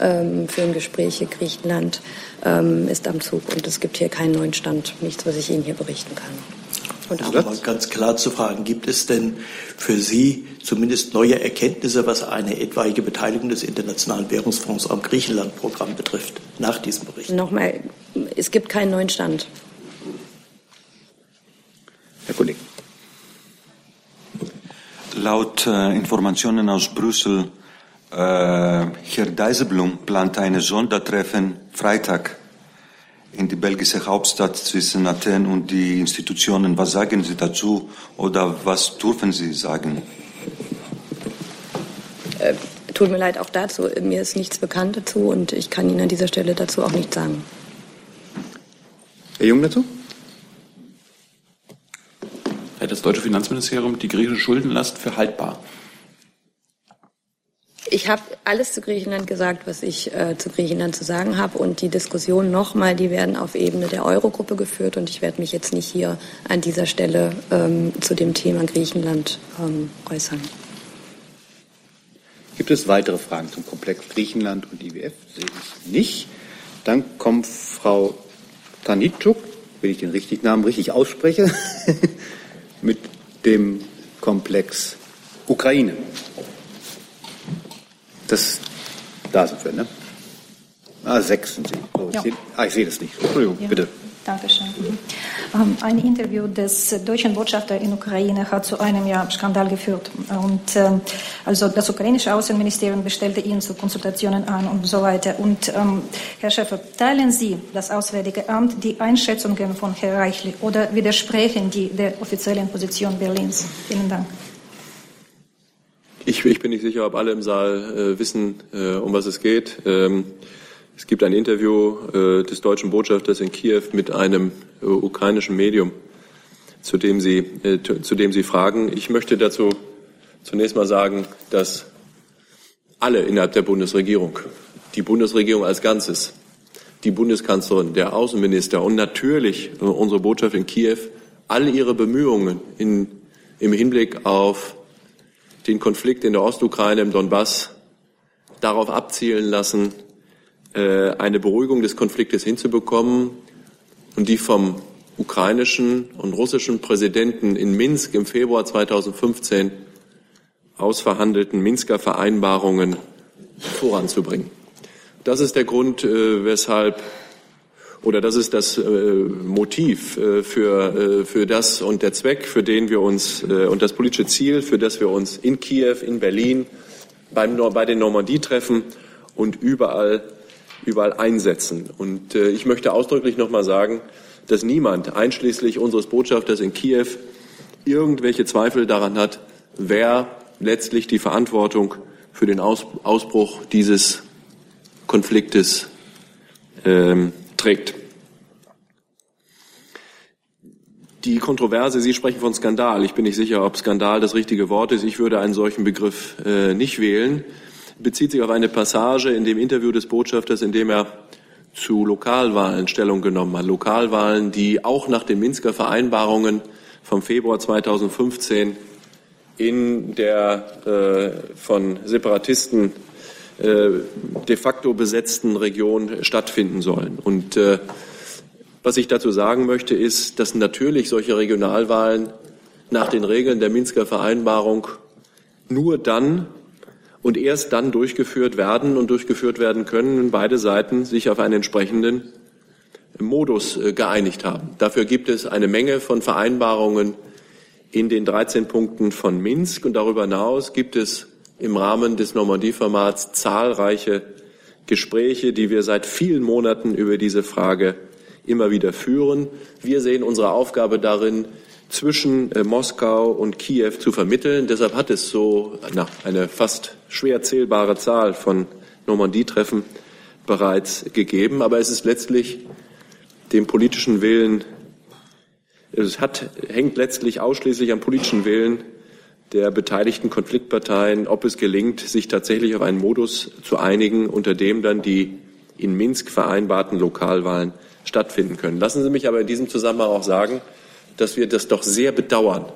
ähm, führen Gespräche. Griechenland ähm, ist am Zug und es gibt hier keinen neuen Stand. Nichts, was ich Ihnen hier berichten kann. Und um mal ganz klar zu fragen, gibt es denn für Sie zumindest neue Erkenntnisse, was eine etwaige Beteiligung des Internationalen Währungsfonds am Griechenland-Programm betrifft, nach diesem Bericht? Nochmal, es gibt keinen neuen Stand. Herr Kollege. Laut äh, Informationen aus Brüssel, äh, Herr Dijsselbloem plant ein Sondertreffen Freitag in die belgische Hauptstadt zwischen Athen und die Institutionen. Was sagen Sie dazu oder was dürfen Sie sagen? Äh, tut mir leid, auch dazu. Mir ist nichts bekannt dazu und ich kann Ihnen an dieser Stelle dazu auch nichts sagen. Herr Jung dazu? Hält das deutsche Finanzministerium die griechische Schuldenlast für haltbar? Ich habe alles zu Griechenland gesagt, was ich äh, zu Griechenland zu sagen habe. Und die Diskussionen nochmal, die werden auf Ebene der Eurogruppe geführt. Und ich werde mich jetzt nicht hier an dieser Stelle ähm, zu dem Thema Griechenland ähm, äußern. Gibt es weitere Fragen zum Komplex Griechenland und IWF? Sehe ich nicht. Dann kommt Frau Tanitschuk, wenn ich den richtigen Namen richtig ausspreche, mit dem Komplex Ukraine. Das, da sind wir, ne? Ah, sechs sind Sie. So, ich, Ja. sehe, ah, ich sehe das nicht. Entschuldigung, Ja. bitte. Dankeschön. Mhm. Ein Interview des deutschen Botschafters in Ukraine hat zu einem ja, Skandal geführt. Und ähm, also das ukrainische Außenministerium bestellte ihn zu Konsultationen an und so weiter. Und ähm, Herr Schäfer, teilen Sie, das Auswärtige Amt, die Einschätzungen von Herrn Reichli oder widersprechen die der offiziellen Position Berlins? Vielen Dank. Ich, ich bin nicht sicher, ob alle im Saal äh, wissen, äh, um was es geht. Ähm, es gibt ein Interview äh, des deutschen Botschafters in Kiew mit einem äh, ukrainischen Medium, zu dem, Sie, äh, zu, dem Sie fragen. Ich möchte dazu zunächst mal sagen, dass alle innerhalb der Bundesregierung, die Bundesregierung als Ganzes, die Bundeskanzlerin, der Außenminister und natürlich äh, unsere Botschaft in Kiew all ihre Bemühungen in, im Hinblick auf den Konflikt in der Ostukraine, im Donbass, darauf abzielen lassen, eine Beruhigung des Konfliktes hinzubekommen und die vom ukrainischen und russischen Präsidenten in Minsk im Februar 2015 ausverhandelten Minsker Vereinbarungen voranzubringen. Das ist der Grund, äh, weshalb oder das ist das äh, Motiv äh, für, äh, für das und der Zweck, für den wir uns äh, und das politische Ziel, für das wir uns in Kiew, in Berlin, beim, bei den Normandie-Treffen und überall, überall einsetzen. Und äh, ich möchte ausdrücklich noch mal sagen, dass niemand, einschließlich unseres Botschafters in Kiew, irgendwelche Zweifel daran hat, wer letztlich die Verantwortung für den Aus, Ausbruch dieses Konfliktes ähm, trägt. Die Kontroverse, Sie sprechen von Skandal. Ich bin nicht sicher, ob Skandal das richtige Wort ist. Ich würde einen solchen Begriff äh, nicht wählen. Bezieht sich auf eine Passage in dem Interview des Botschafters, in dem er zu Lokalwahlen Stellung genommen hat. Lokalwahlen, die auch nach den Minsker Vereinbarungen vom Februar 2015 in der äh, von Separatisten äh, de facto besetzten Region stattfinden sollen. Und äh, was ich dazu sagen möchte, ist, dass natürlich solche Regionalwahlen nach den Regeln der Minsker Vereinbarung nur dann und erst dann durchgeführt werden und durchgeführt werden können, wenn beide Seiten sich auf einen entsprechenden Modus äh, geeinigt haben. Dafür gibt es eine Menge von Vereinbarungen in den 13 Punkten von Minsk und darüber hinaus gibt es im Rahmen des Normandie-Formats zahlreiche Gespräche, die wir seit vielen Monaten über diese Frage immer wieder führen. Wir sehen unsere Aufgabe darin, zwischen äh, Moskau und Kiew zu vermitteln. Deshalb hat es so eine fast schwer zählbare Zahl von Normandie-Treffen bereits gegeben. Aber es ist letztlich dem politischen Willen, es hat, hängt letztlich ausschließlich am politischen Willen der beteiligten Konfliktparteien, ob es gelingt, sich tatsächlich auf einen Modus zu einigen, unter dem dann die in Minsk vereinbarten Lokalwahlen stattfinden können. Lassen Sie mich aber in diesem Zusammenhang auch sagen, dass wir das doch sehr bedauern,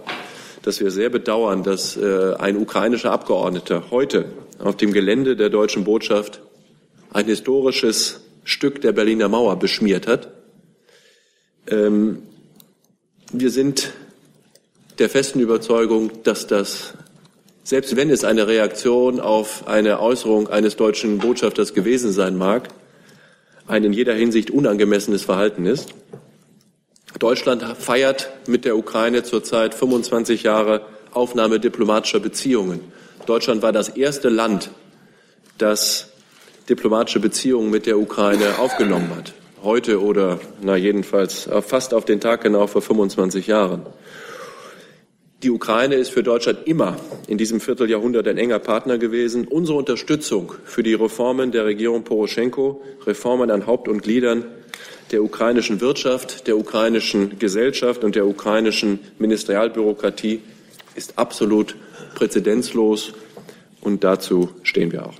dass wir sehr bedauern, dass äh, ein ukrainischer Abgeordneter heute auf dem Gelände der deutschen Botschaft ein historisches Stück der Berliner Mauer beschmiert hat. Ähm, wir sind der festen Überzeugung, dass das, selbst wenn es eine Reaktion auf eine Äußerung eines deutschen Botschafters gewesen sein mag, ein in jeder Hinsicht unangemessenes Verhalten ist. Deutschland feiert mit der Ukraine zurzeit 25 Jahre Aufnahme diplomatischer Beziehungen. Deutschland war das erste Land, das diplomatische Beziehungen mit der Ukraine aufgenommen hat. Heute oder na jedenfalls fast auf den Tag genau vor 25 Jahren. Die Ukraine ist für Deutschland immer in diesem Vierteljahrhundert ein enger Partner gewesen. Unsere Unterstützung für die Reformen der Regierung Poroschenko, Reformen an Haupt- und Gliedern der ukrainischen Wirtschaft, der ukrainischen Gesellschaft und der ukrainischen Ministerialbürokratie ist absolut präzedenzlos und dazu stehen wir auch.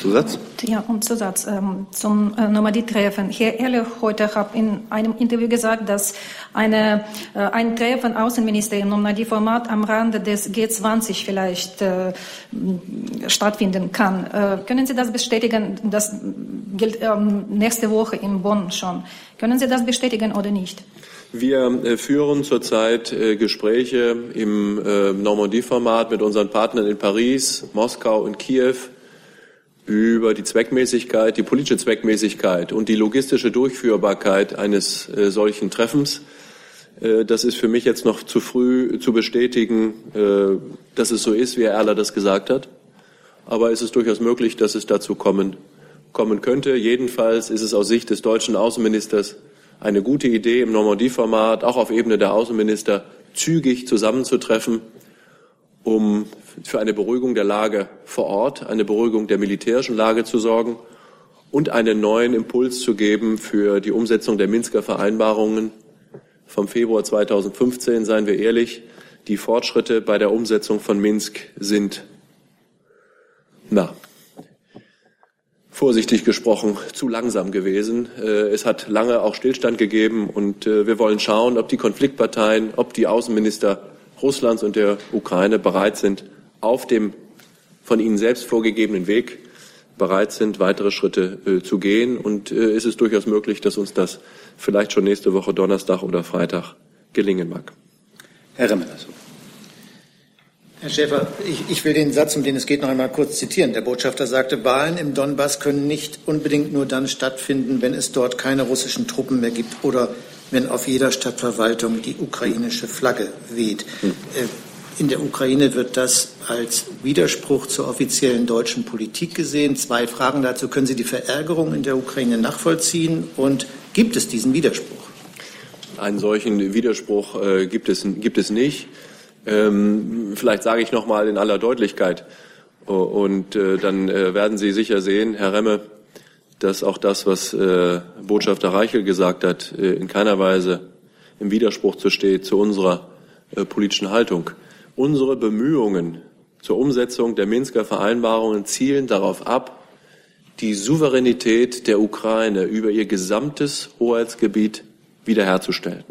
Zusatz? Ja, und Zusatz ähm, zum äh, Normandie-Treffen. Herr Ehrlich heute hat in einem Interview gesagt, dass eine, äh, ein Treffen Außenminister im Normandie-Format am Rande des G20 vielleicht äh, stattfinden kann. Äh, können Sie das bestätigen? Das gilt ähm, nächste Woche in Bonn schon. Können Sie das bestätigen oder nicht? Wir äh, führen zurzeit äh, Gespräche im äh, Normandie-Format mit unseren Partnern in Paris, Moskau und Kiew über die Zweckmäßigkeit, die politische Zweckmäßigkeit und die logistische Durchführbarkeit eines äh, solchen Treffens. Äh, das ist für mich jetzt noch zu früh zu bestätigen, äh, dass es so ist, wie Herr Erler das gesagt hat. Aber es ist durchaus möglich, dass es dazu kommen, kommen könnte. Jedenfalls ist es aus Sicht des deutschen Außenministers eine gute Idee, im Normandie-Format auch auf Ebene der Außenminister zügig zusammenzutreffen, um für eine Beruhigung der Lage vor Ort, eine Beruhigung der militärischen Lage zu sorgen und einen neuen Impuls zu geben für die Umsetzung der Minsker Vereinbarungen vom Februar 2015. Seien wir ehrlich, die Fortschritte bei der Umsetzung von Minsk sind, na, vorsichtig gesprochen zu langsam gewesen. Äh, es hat lange auch Stillstand gegeben und äh, wir wollen schauen, ob die Konfliktparteien, ob die Außenminister Russlands und der Ukraine bereit sind, auf dem von ihnen selbst vorgegebenen Weg bereit sind, weitere Schritte äh, zu gehen. Und es ist durchaus möglich, dass uns das vielleicht schon nächste Woche Donnerstag oder Freitag gelingen mag. Herr Remmeler. Herr Schäfer, ich, ich, will den Satz, um den es geht, noch einmal kurz zitieren. Der Botschafter sagte, Wahlen im Donbass können nicht unbedingt nur dann stattfinden, wenn es dort keine russischen Truppen mehr gibt oder wenn auf jeder Stadtverwaltung die ukrainische Flagge weht. Hm. Äh, in der Ukraine wird das als Widerspruch zur offiziellen deutschen Politik gesehen. Zwei Fragen dazu. Können Sie die Verärgerung in der Ukraine nachvollziehen? Und gibt es diesen Widerspruch? Einen solchen Widerspruch äh, gibt, es, gibt es nicht. Ähm, vielleicht sage ich noch mal in aller Deutlichkeit. Und äh, dann äh, werden Sie sicher sehen, Herr Remme, dass auch das, was äh, Botschafter Reichel gesagt hat, äh, in keiner Weise im Widerspruch zu steht zu unserer äh, politischen Haltung. Unsere Bemühungen zur Umsetzung der Minsker Vereinbarungen zielen darauf ab, die Souveränität der Ukraine über ihr gesamtes Hoheitsgebiet wiederherzustellen.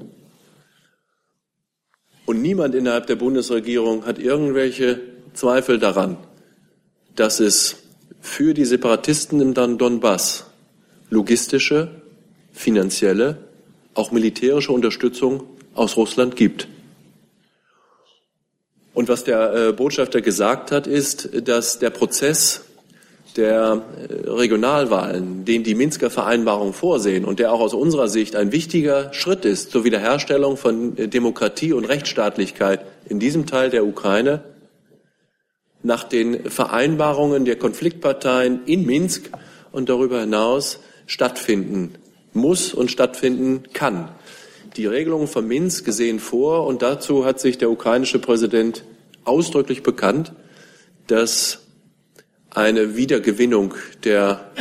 Und niemand innerhalb der Bundesregierung hat irgendwelche Zweifel daran, dass es für die Separatisten im Donbass logistische, finanzielle, auch militärische Unterstützung aus Russland gibt. Und was der äh, Botschafter gesagt hat, ist, dass der Prozess der äh, Regionalwahlen, den die Minsker Vereinbarungen vorsehen und der auch aus unserer Sicht ein wichtiger Schritt ist zur Wiederherstellung von äh, Demokratie und Rechtsstaatlichkeit in diesem Teil der Ukraine, nach den Vereinbarungen der Konfliktparteien in Minsk und darüber hinaus stattfinden muss und stattfinden kann. Die Regelungen von Minsk sehen vor, und dazu hat sich der ukrainische Präsident ausdrücklich bekannt, dass eine Wiedergewinnung der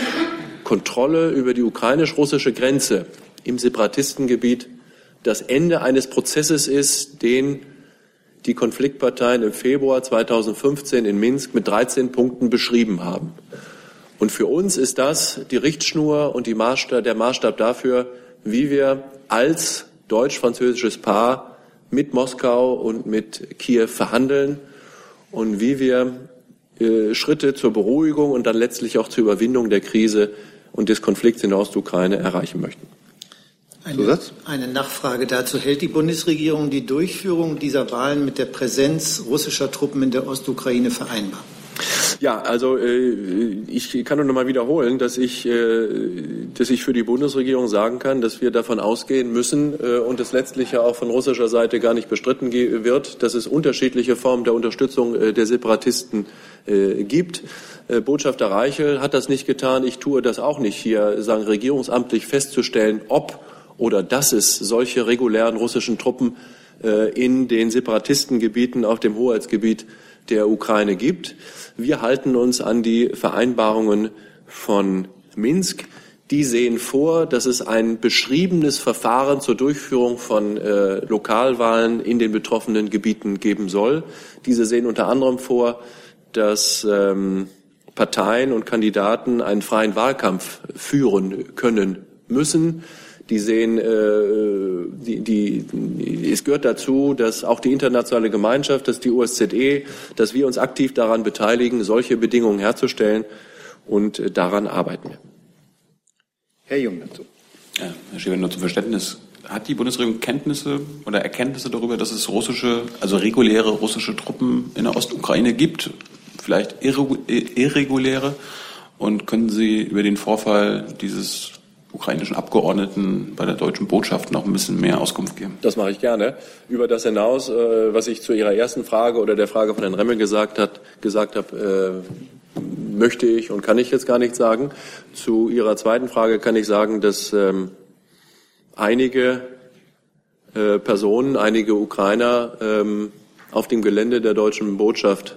Kontrolle über die ukrainisch-russische Grenze im Separatistengebiet das Ende eines Prozesses ist, den die Konfliktparteien im Februar 2015 in Minsk mit 13 Punkten beschrieben haben. Und für uns ist das die Richtschnur und die Maßstab, der Maßstab dafür, wie wir als deutsch-französisches Paar mit Moskau und mit Kiew verhandeln und wie wir äh, Schritte zur Beruhigung und dann letztlich auch zur Überwindung der Krise und des Konflikts in der Ostukraine erreichen möchten. Eine, eine, Nachfrage dazu. Hält die Bundesregierung die Durchführung dieser Wahlen mit der Präsenz russischer Truppen in der Ostukraine vereinbar? Ja, also äh, ich kann nur noch mal wiederholen, dass ich, äh, dass ich für die Bundesregierung sagen kann, dass wir davon ausgehen müssen äh, und es letztlich ja auch von russischer Seite gar nicht bestritten wird, dass es unterschiedliche Formen der Unterstützung der Separatisten gibt. Botschafter Reichel hat das nicht getan. Ich tue das auch nicht hier, sagen regierungsamtlich festzustellen, ob oder dass es solche regulären russischen Truppen in den Separatistengebieten auf dem Hoheitsgebiet der Ukraine gibt. Wir halten uns an die Vereinbarungen von Minsk. Die sehen vor, dass es ein beschriebenes Verfahren zur Durchführung von äh, Lokalwahlen in den betroffenen Gebieten geben soll. Diese sehen unter anderem vor, dass ähm, Parteien und Kandidaten einen freien Wahlkampf führen können müssen die sehen, äh, die, die, es gehört dazu, dass auch die internationale Gemeinschaft, dass die OSZE, dass wir uns aktiv daran beteiligen, solche Bedingungen herzustellen und äh, daran arbeiten wir. Herr Jung dazu. Ja, Herr Schäfer, nur zum Verständnis. Hat die Bundesregierung Kenntnisse oder Erkenntnisse darüber, dass es russische, also reguläre russische Truppen in der Ostukraine gibt? Vielleicht irreguläre? Und können Sie über den Vorfall dieses ukrainischen Abgeordneten bei der deutschen Botschaft noch ein bisschen mehr Auskunft geben? Das mache ich gerne. Über das hinaus, äh, was ich zu Ihrer ersten Frage oder der Frage von Herrn Remmel gesagt hat, gesagt habe, äh, möchte ich und kann ich jetzt gar nicht sagen. Zu Ihrer zweiten Frage kann ich sagen, dass ähm, einige äh, Personen, einige Ukrainer ähm, auf dem Gelände der deutschen Botschaft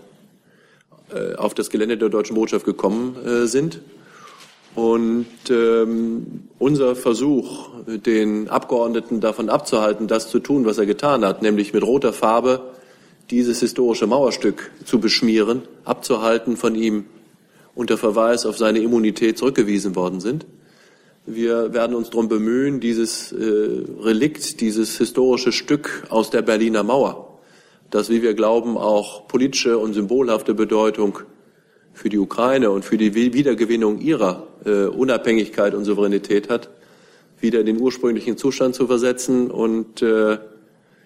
auf das Gelände der deutschen Botschaft gekommen sind. Und ähm, unser Versuch, den Abgeordneten davon abzuhalten, das zu tun, was er getan hat, nämlich mit roter Farbe dieses historische Mauerstück zu beschmieren, abzuhalten, von ihm unter Verweis auf seine Immunität zurückgewiesen worden sind. Wir werden uns darum bemühen, dieses äh, Relikt, dieses historische Stück aus der Berliner Mauer, das, wie wir glauben, auch politische und symbolhafte Bedeutung für die Ukraine und für die Wiedergewinnung ihrer äh, Unabhängigkeit und Souveränität hat, wieder in den ursprünglichen Zustand zu versetzen. Und äh,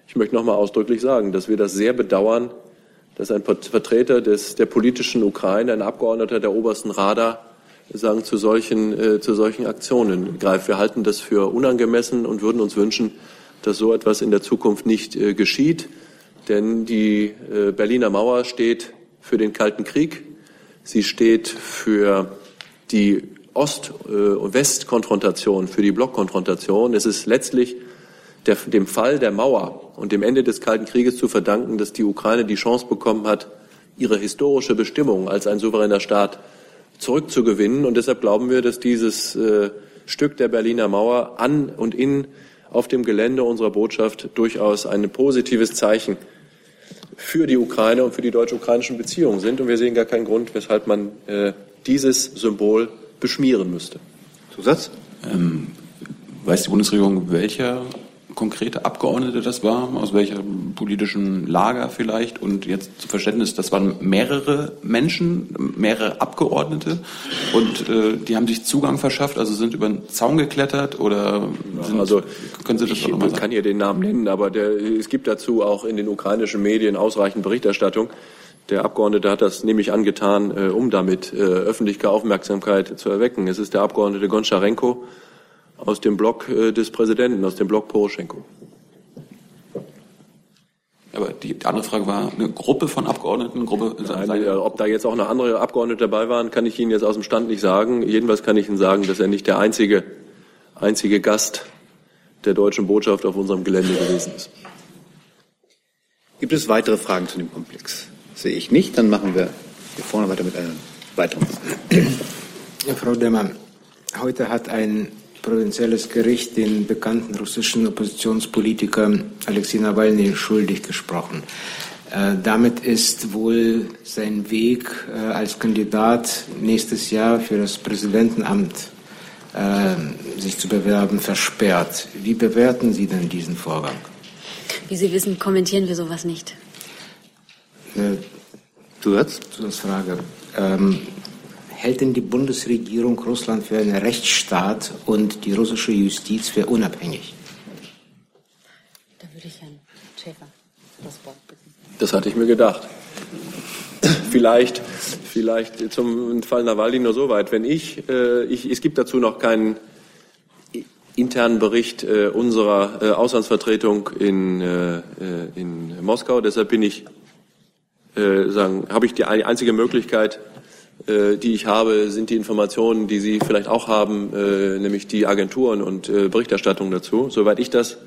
ich möchte noch mal ausdrücklich sagen, dass wir das sehr bedauern, dass ein Vertreter des, der politischen Ukraine, ein Abgeordneter der obersten Rada, sagen, zu solchen, äh, zu solchen Aktionen greift. Wir halten das für unangemessen und würden uns wünschen, dass so etwas in der Zukunft nicht äh, geschieht. Denn die äh, Berliner Mauer steht für den Kalten Krieg. Sie steht für die Ost- äh, und Westkonfrontation, für die Blockkonfrontation. Es ist letztlich der, dem Fall der Mauer und dem Ende des Kalten Krieges zu verdanken, dass die Ukraine die Chance bekommen hat, ihre historische Bestimmung als ein souveräner Staat zurückzugewinnen. Und deshalb glauben wir, dass dieses äh, Stück der Berliner Mauer an und in auf dem Gelände unserer Botschaft durchaus ein positives Zeichen für die Ukraine und für die deutsch-ukrainischen Beziehungen sind. Und wir sehen gar keinen Grund, weshalb man äh, dieses Symbol beschmieren müsste. Zusatz? Ähm, weiß die Bundesregierung, welcher konkrete Abgeordnete das war, aus welchem politischen Lager vielleicht. Und jetzt zu Verständnis, das waren mehrere Menschen, mehrere Abgeordnete und äh, die haben sich Zugang verschafft, also sind über den Zaun geklettert oder sind, also können Sie das ich man kann hier den Namen nennen, aber der, es gibt dazu auch in den ukrainischen Medien ausreichend Berichterstattung. Der Abgeordnete hat das nämlich angetan, äh, um damit äh, öffentliche Aufmerksamkeit zu erwecken. Es ist der Abgeordnete Goncharenko, aus dem Block äh, des Präsidenten, aus dem Block Poroschenko. Aber die andere Frage war eine Gruppe von Abgeordneten, Gruppe. Nein, ob da jetzt auch noch andere Abgeordnete dabei waren, kann ich Ihnen jetzt aus dem Stand nicht sagen. Jedenfalls kann ich Ihnen sagen, dass er nicht der einzige, einzige Gast der deutschen Botschaft auf unserem Gelände gewesen ist. Gibt es weitere Fragen zu dem Komplex? Sehe ich nicht. Dann machen wir hier vorne weiter mit einer weiteren Frage. Ja, Frau Demmer, heute hat ein provinzielles Gericht den bekannten russischen Oppositionspolitiker Alexei Nawalny schuldig gesprochen. Äh, damit ist wohl sein Weg äh, als Kandidat nächstes Jahr für das Präsidentenamt äh, sich zu bewerben versperrt. Wie bewerten Sie denn diesen Vorgang? Wie Sie wissen, kommentieren wir sowas nicht. Äh, Zusatz? Zusatzfrage. Ähm, hält denn die Bundesregierung Russland für einen Rechtsstaat und die russische Justiz für unabhängig? Da würde ich Herrn Schäfer das Wort bitten. Das hatte ich mir gedacht. vielleicht, vielleicht zum Fall Nawalny nur so weit. Wenn ich, äh, ich, es gibt dazu noch keinen internen Bericht äh, unserer äh, Auslandsvertretung in, äh, äh in Moskau. Deshalb bin ich, äh, sagen, habe ich die einzige Möglichkeit, äh, die ich habe, sind die Informationen, die Sie vielleicht auch haben, äh, nämlich die Agenturen und äh, Berichterstattung dazu. Soweit ich das,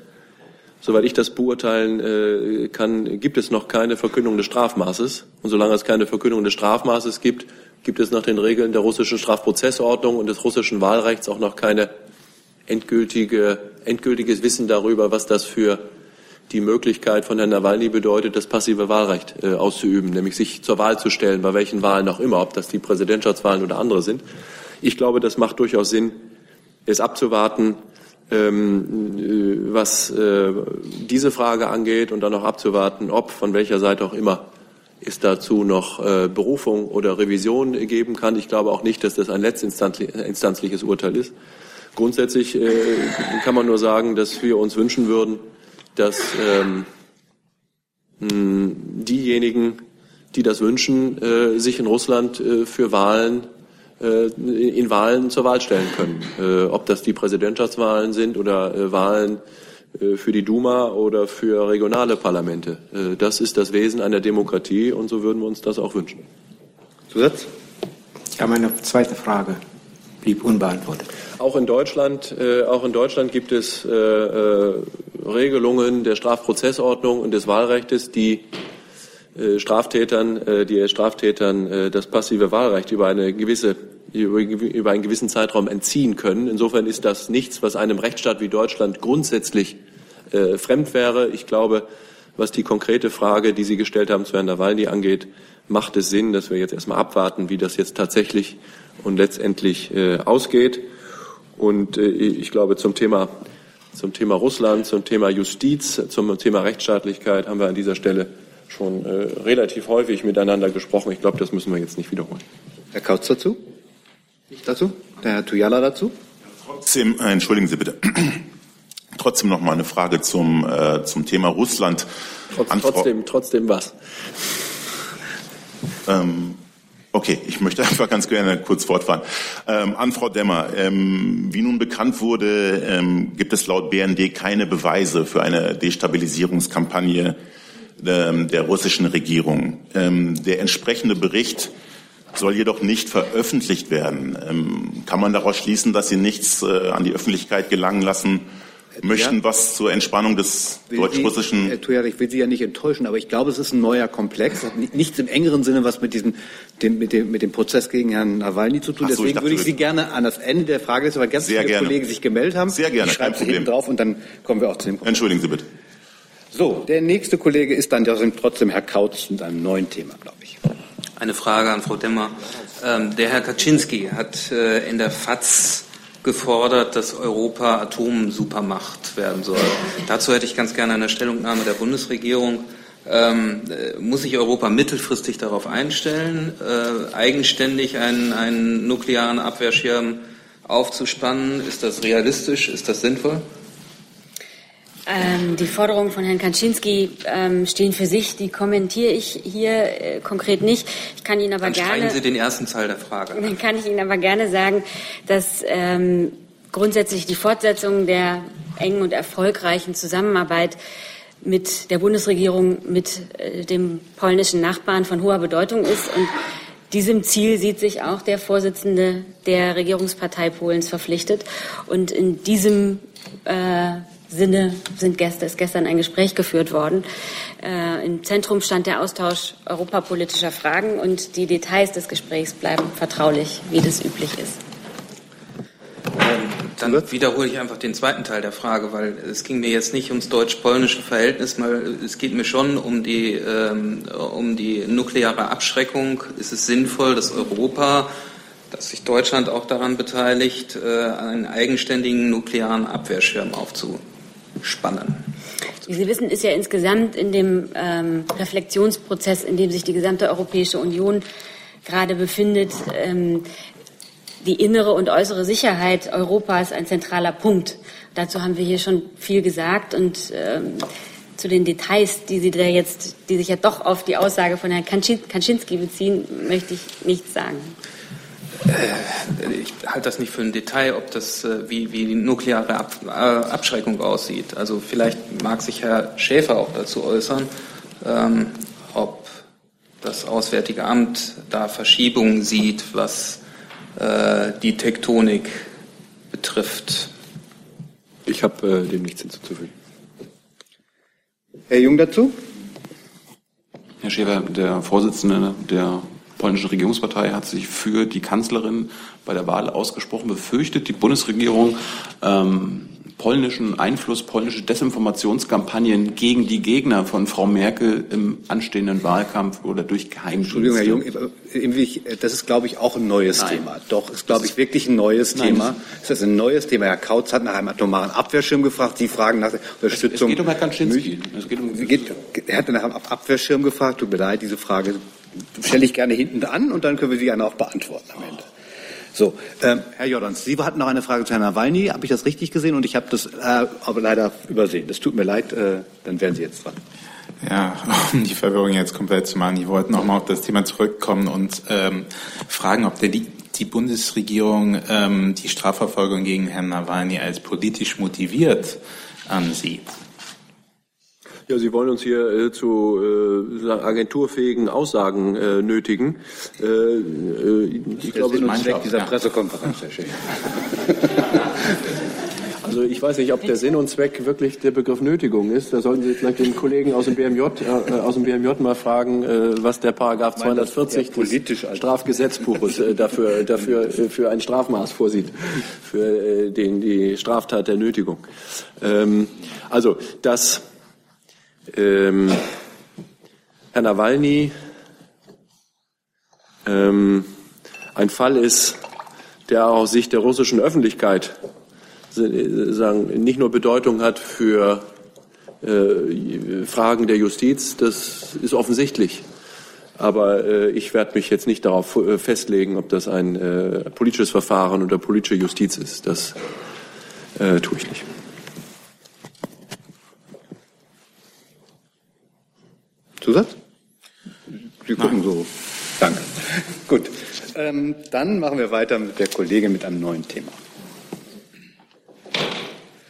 soweit ich das beurteilen kann, gibt es noch keine Verkündung des Strafmaßes. Und solange es keine Verkündung des Strafmaßes gibt, gibt es nach den Regeln der russischen Strafprozessordnung und des russischen Wahlrechts auch noch keine endgültige, endgültiges Wissen darüber, was das für die Möglichkeit von Herrn Nawalny bedeutet, das passive Wahlrecht äh, auszuüben, nämlich sich zur Wahl zu stellen, bei welchen Wahlen auch immer, ob das die Präsidentschaftswahlen oder andere sind. Ich glaube, das macht durchaus Sinn, es abzuwarten, ähm, äh, was äh, diese Frage angeht und dann auch abzuwarten, ob von welcher Seite auch immer es dazu noch äh, Berufung oder Revision geben kann. Ich glaube auch nicht, dass das ein letztinstanzliches Urteil ist. Grundsätzlich äh, kann man nur sagen, dass wir uns wünschen würden, dass ähm, diejenigen, die das wünschen, äh, sich in Russland äh, für Wahlen äh, in Wahlen zur Wahl stellen können. Äh, ob das die Präsidentschaftswahlen sind oder äh, Wahlen für die Duma oder für regionale Parlamente. Das ist das Wesen einer Demokratie und so würden wir uns das auch wünschen. Zusatz? Ja, meine zweite Frage blieb unbeantwortet. Auch in Deutschland, äh, auch in Deutschland gibt es äh, äh, Regelungen der Strafprozessordnung und des Wahlrechts, die äh, Straftätern, äh, die Straftätern äh, das passive Wahlrecht über eine gewisse über einen gewissen Zeitraum entziehen können. Insofern ist das nichts, was einem Rechtsstaat wie Deutschland grundsätzlich äh, fremd wäre. Ich glaube, was die konkrete Frage, die Sie gestellt haben zu Herrn Nawalny angeht, macht es Sinn, dass wir jetzt erstmal abwarten, wie das jetzt tatsächlich und letztendlich äh, ausgeht. Und äh, ich glaube, zum Thema, zum Thema Russland, zum Thema Justiz, zum Thema Rechtsstaatlichkeit haben wir an dieser Stelle schon äh, relativ häufig miteinander gesprochen. Ich glaube, das müssen wir jetzt nicht wiederholen. Herr Kautz dazu? Ich dazu? Der Herr Tuyala dazu? Trotzdem, äh, entschuldigen Sie bitte. Trotzdem noch mal eine Frage zum, äh, zum Thema Russland. Trotz, trotzdem, trotzdem was? Ähm, Okay, ich möchte einfach ganz gerne kurz fortfahren. Ähm, an Frau Demmer, ähm, wie nun bekannt wurde, ähm, gibt es laut BND keine Beweise für eine Destabilisierungskampagne ähm, der russischen Regierung. Ähm, der entsprechende Bericht soll jedoch nicht veröffentlicht werden. Ähm, kann man daraus schließen, dass Sie nichts äh, an die Öffentlichkeit gelangen lassen, möchten was zur Entspannung des deutsch-russischen. Herr Tuyer, ich will Sie ja nicht enttäuschen, aber ich glaube, es ist ein neuer Komplex. Hat nichts im engeren Sinne was mit diesem, dem, mit, dem, mit dem Prozess gegen Herrn Nawalny zu tun. So, Deswegen dachte, würde ich Sie gerne an das Ende der Frage, weil ganz viele gerne. Kollegen sich gemeldet haben. Sehr gerne. Ich schreibe Sie hinten drauf und dann kommen wir auch zu dem Problem. Entschuldigen Sie bitte. So, der nächste Kollege ist dann trotzdem Herr Kautz mit einem neuen Thema, glaube ich. Eine Frage an Frau Demmer. Ähm, der Herr Kaczynski hat äh, in der FAZ gefordert, dass Europa Atomsupermacht werden soll. Dazu hätte ich ganz gerne eine Stellungnahme der Bundesregierung. Ähm, äh, muss sich Europa mittelfristig darauf einstellen, äh, eigenständig einen, einen nuklearen Abwehrschirm aufzuspannen? Ist das realistisch? Ist das sinnvoll? Ähm, die Forderungen von Herrn Kaczynski ähm, stehen für sich. Die kommentiere ich hier äh, konkret nicht. Ich kann Ihnen aber Dann gerne. Sie den ersten Teil der Frage. Dann kann ich Ihnen aber gerne sagen, dass ähm, grundsätzlich die Fortsetzung der engen und erfolgreichen Zusammenarbeit mit der Bundesregierung, mit äh, dem polnischen Nachbarn von hoher Bedeutung ist und diesem Ziel sieht sich auch der Vorsitzende der Regierungspartei Polens verpflichtet. Und in diesem äh, Sinne sind gestern, ist gestern ein Gespräch geführt worden. Äh, Im Zentrum stand der Austausch europapolitischer Fragen und die Details des Gesprächs bleiben vertraulich, wie das üblich ist. Ähm, dann wiederhole ich einfach den zweiten Teil der Frage, weil es ging mir jetzt nicht ums deutsch-polnische Verhältnis, weil es geht mir schon um die, ähm, um die nukleare Abschreckung. Ist es sinnvoll, dass Europa, dass sich Deutschland auch daran beteiligt, äh, einen eigenständigen nuklearen Abwehrschirm aufzubauen? Spannen. Wie Sie wissen, ist ja insgesamt in dem ähm, Reflexionsprozess, in dem sich die gesamte Europäische Union gerade befindet, ähm, die innere und äußere Sicherheit Europas ein zentraler Punkt. Dazu haben wir hier schon viel gesagt und ähm, zu den Details, die Sie da jetzt, die sich ja doch auf die Aussage von Herrn Kaczynski beziehen, möchte ich nichts sagen. Ich halte das nicht für ein Detail, ob das äh, wie, wie die nukleare Ab, äh, Abschreckung aussieht. Also vielleicht mag sich Herr Schäfer auch dazu äußern, ähm, ob das Auswärtige Amt da Verschiebungen sieht, was äh, die Tektonik betrifft. Ich habe äh, dem nichts hinzuzufügen. Herr Jung dazu? Herr Schäfer, der Vorsitzende der polnischen Regierungspartei hat sich für die Kanzlerin bei der Wahl ausgesprochen, befürchtet die Bundesregierung ähm, polnischen Einfluss, polnische Desinformationskampagnen gegen die Gegner von Frau Merkel im anstehenden Wahlkampf oder durch Geheimdienste. Entschuldigung, Herr Jung, das ist, glaube ich, auch ein neues Nein. Thema. Doch, ist, glaube ich, wirklich ein neues Nein. Thema. Das ist ein neues Thema. Herr Kautz hat nach einem atomaren Abwehrschirm gefragt. Sie fragen nach Unterstützung. Es geht um Herrn Kaczynski. Es geht um er hat nach einem Abwehrschirm gefragt. Tut mir leid, diese Frage stelle ich gerne hinten an und dann können wir sie gerne auch beantworten am Ende. So, ähm, Herr Jordans, Sie hatten noch eine Frage zu Herrn Nawalny. Habe ich das richtig gesehen? Und ich habe das äh, aber leider übersehen. Das tut mir leid, äh, dann wären Sie jetzt dran. Ja, um die Verwirrung jetzt komplett zu machen. Ich wollte noch mal auf das Thema zurückkommen und ähm, fragen, ob der die Bundesregierung ähm, die Strafverfolgung gegen Herrn Nawalny als politisch motiviert ansieht. Ja, Sie wollen uns hier äh, zu äh, agenturfähigen Aussagen äh, nötigen. Äh, äh ich glaube, das ist Zweck dieser Pressekonferenz, Herr Schäfer. Also ich weiß nicht, ob der Sinn und Zweck wirklich der Begriff Nötigung ist. Da sollten Sie vielleicht den Kollegen aus dem BMJ, äh, aus dem BMJ mal fragen, äh, was der Paragraph 240 des Strafgesetzbuches äh, dafür, dafür äh, für ein Strafmaß vorsieht, für äh, den, die Straftat der Nötigung. Ähm, also, dass ähm, Herr Nawalny ähm, ein Fall ist, der aus Sicht der russischen Öffentlichkeit sagen, nicht nur Bedeutung hat für äh, Fragen der Justiz, das ist offensichtlich. Aber äh, ich werde mich jetzt nicht darauf äh, festlegen, ob das ein äh, politisches Verfahren oder politische Justiz ist. Das äh, tue ich nicht. Zusatz? Sie gucken Nein. so. Danke. Gut. Ähm, dann machen wir weiter mit der Kollegin mit einem neuen Thema.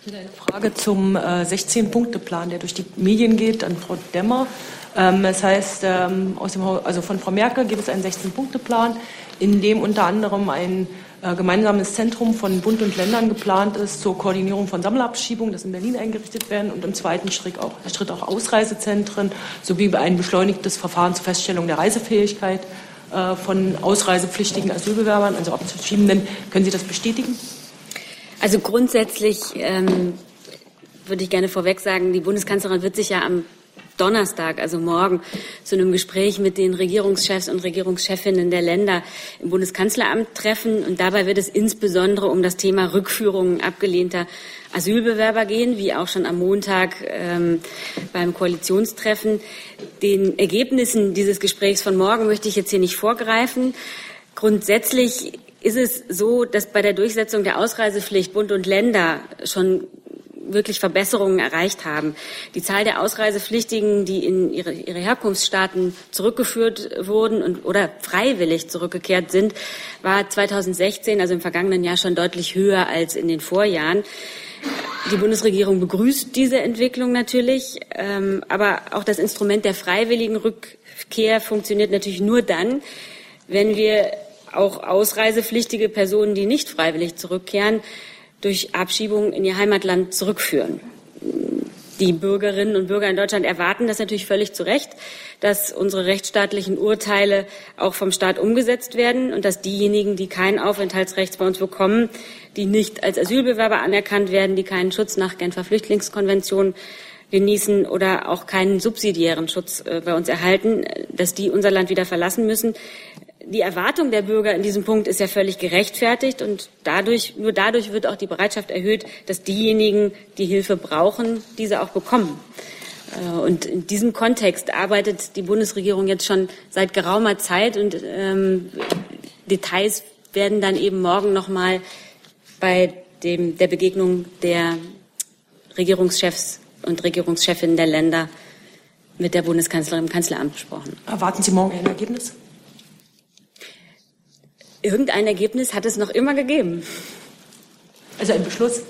Eine Frage zum äh, 16-Punkte-Plan, der durch die Medien geht, an Frau Demmer. Ähm, das heißt, ähm, aus dem, also von Frau Merkel gibt es einen 16-Punkte-Plan, in dem unter anderem ein gemeinsames Zentrum von Bund und Ländern geplant ist zur Koordinierung von Sammelabschiebungen, das in Berlin eingerichtet werden und im zweiten Schritt auch, Schritt auch Ausreisezentren sowie ein beschleunigtes Verfahren zur Feststellung der Reisefähigkeit äh, von ausreisepflichtigen Asylbewerbern, also Abschiebenden. Können Sie das bestätigen? Also grundsätzlich ähm, würde ich gerne vorweg sagen, die Bundeskanzlerin wird sich ja am Donnerstag, also morgen, zu einem Gespräch mit den Regierungschefs und Regierungschefinnen der Länder im Bundeskanzleramt treffen. Und dabei wird es insbesondere um das Thema Rückführung abgelehnter Asylbewerber gehen, wie auch schon am Montag ähm, beim Koalitionstreffen. Den Ergebnissen dieses Gesprächs von morgen möchte ich jetzt hier nicht vorgreifen. Grundsätzlich ist es so, dass bei der Durchsetzung der Ausreisepflicht Bund und Länder schon wirklich Verbesserungen erreicht haben. Die Zahl der Ausreisepflichtigen, die in ihre, ihre Herkunftsstaaten zurückgeführt wurden und, oder freiwillig zurückgekehrt sind, war 2016, also im vergangenen Jahr, schon deutlich höher als in den Vorjahren. Die Bundesregierung begrüßt diese Entwicklung natürlich, ähm, aber auch das Instrument der freiwilligen Rückkehr funktioniert natürlich nur dann, wenn wir auch ausreisepflichtige Personen, die nicht freiwillig zurückkehren, durch Abschiebung in ihr Heimatland zurückführen. Die Bürgerinnen und Bürger in Deutschland erwarten das natürlich völlig zu Recht, dass unsere rechtsstaatlichen Urteile auch vom Staat umgesetzt werden und dass diejenigen, die kein Aufenthaltsrecht bei uns bekommen, die nicht als Asylbewerber anerkannt werden, die keinen Schutz nach Genfer Flüchtlingskonvention genießen oder auch keinen subsidiären Schutz äh, bei uns erhalten, dass die unser Land wieder verlassen müssen die Erwartung der Bürger in diesem Punkt ist ja völlig gerechtfertigt und dadurch, nur dadurch wird auch die Bereitschaft erhöht, dass diejenigen, die Hilfe brauchen, diese auch bekommen. Äh, und in diesem Kontext arbeitet die Bundesregierung jetzt schon seit geraumer Zeit und ähm, Details werden dann eben morgen noch mal bei dem, der Begegnung der Regierungschefs und Regierungschefinnen der Länder mit der Bundeskanzlerin im Kanzleramt besprochen. Erwarten Sie morgen ein Ergebnis? Irgendein Ergebnis hat es noch immer gegeben. Also ein Beschluss?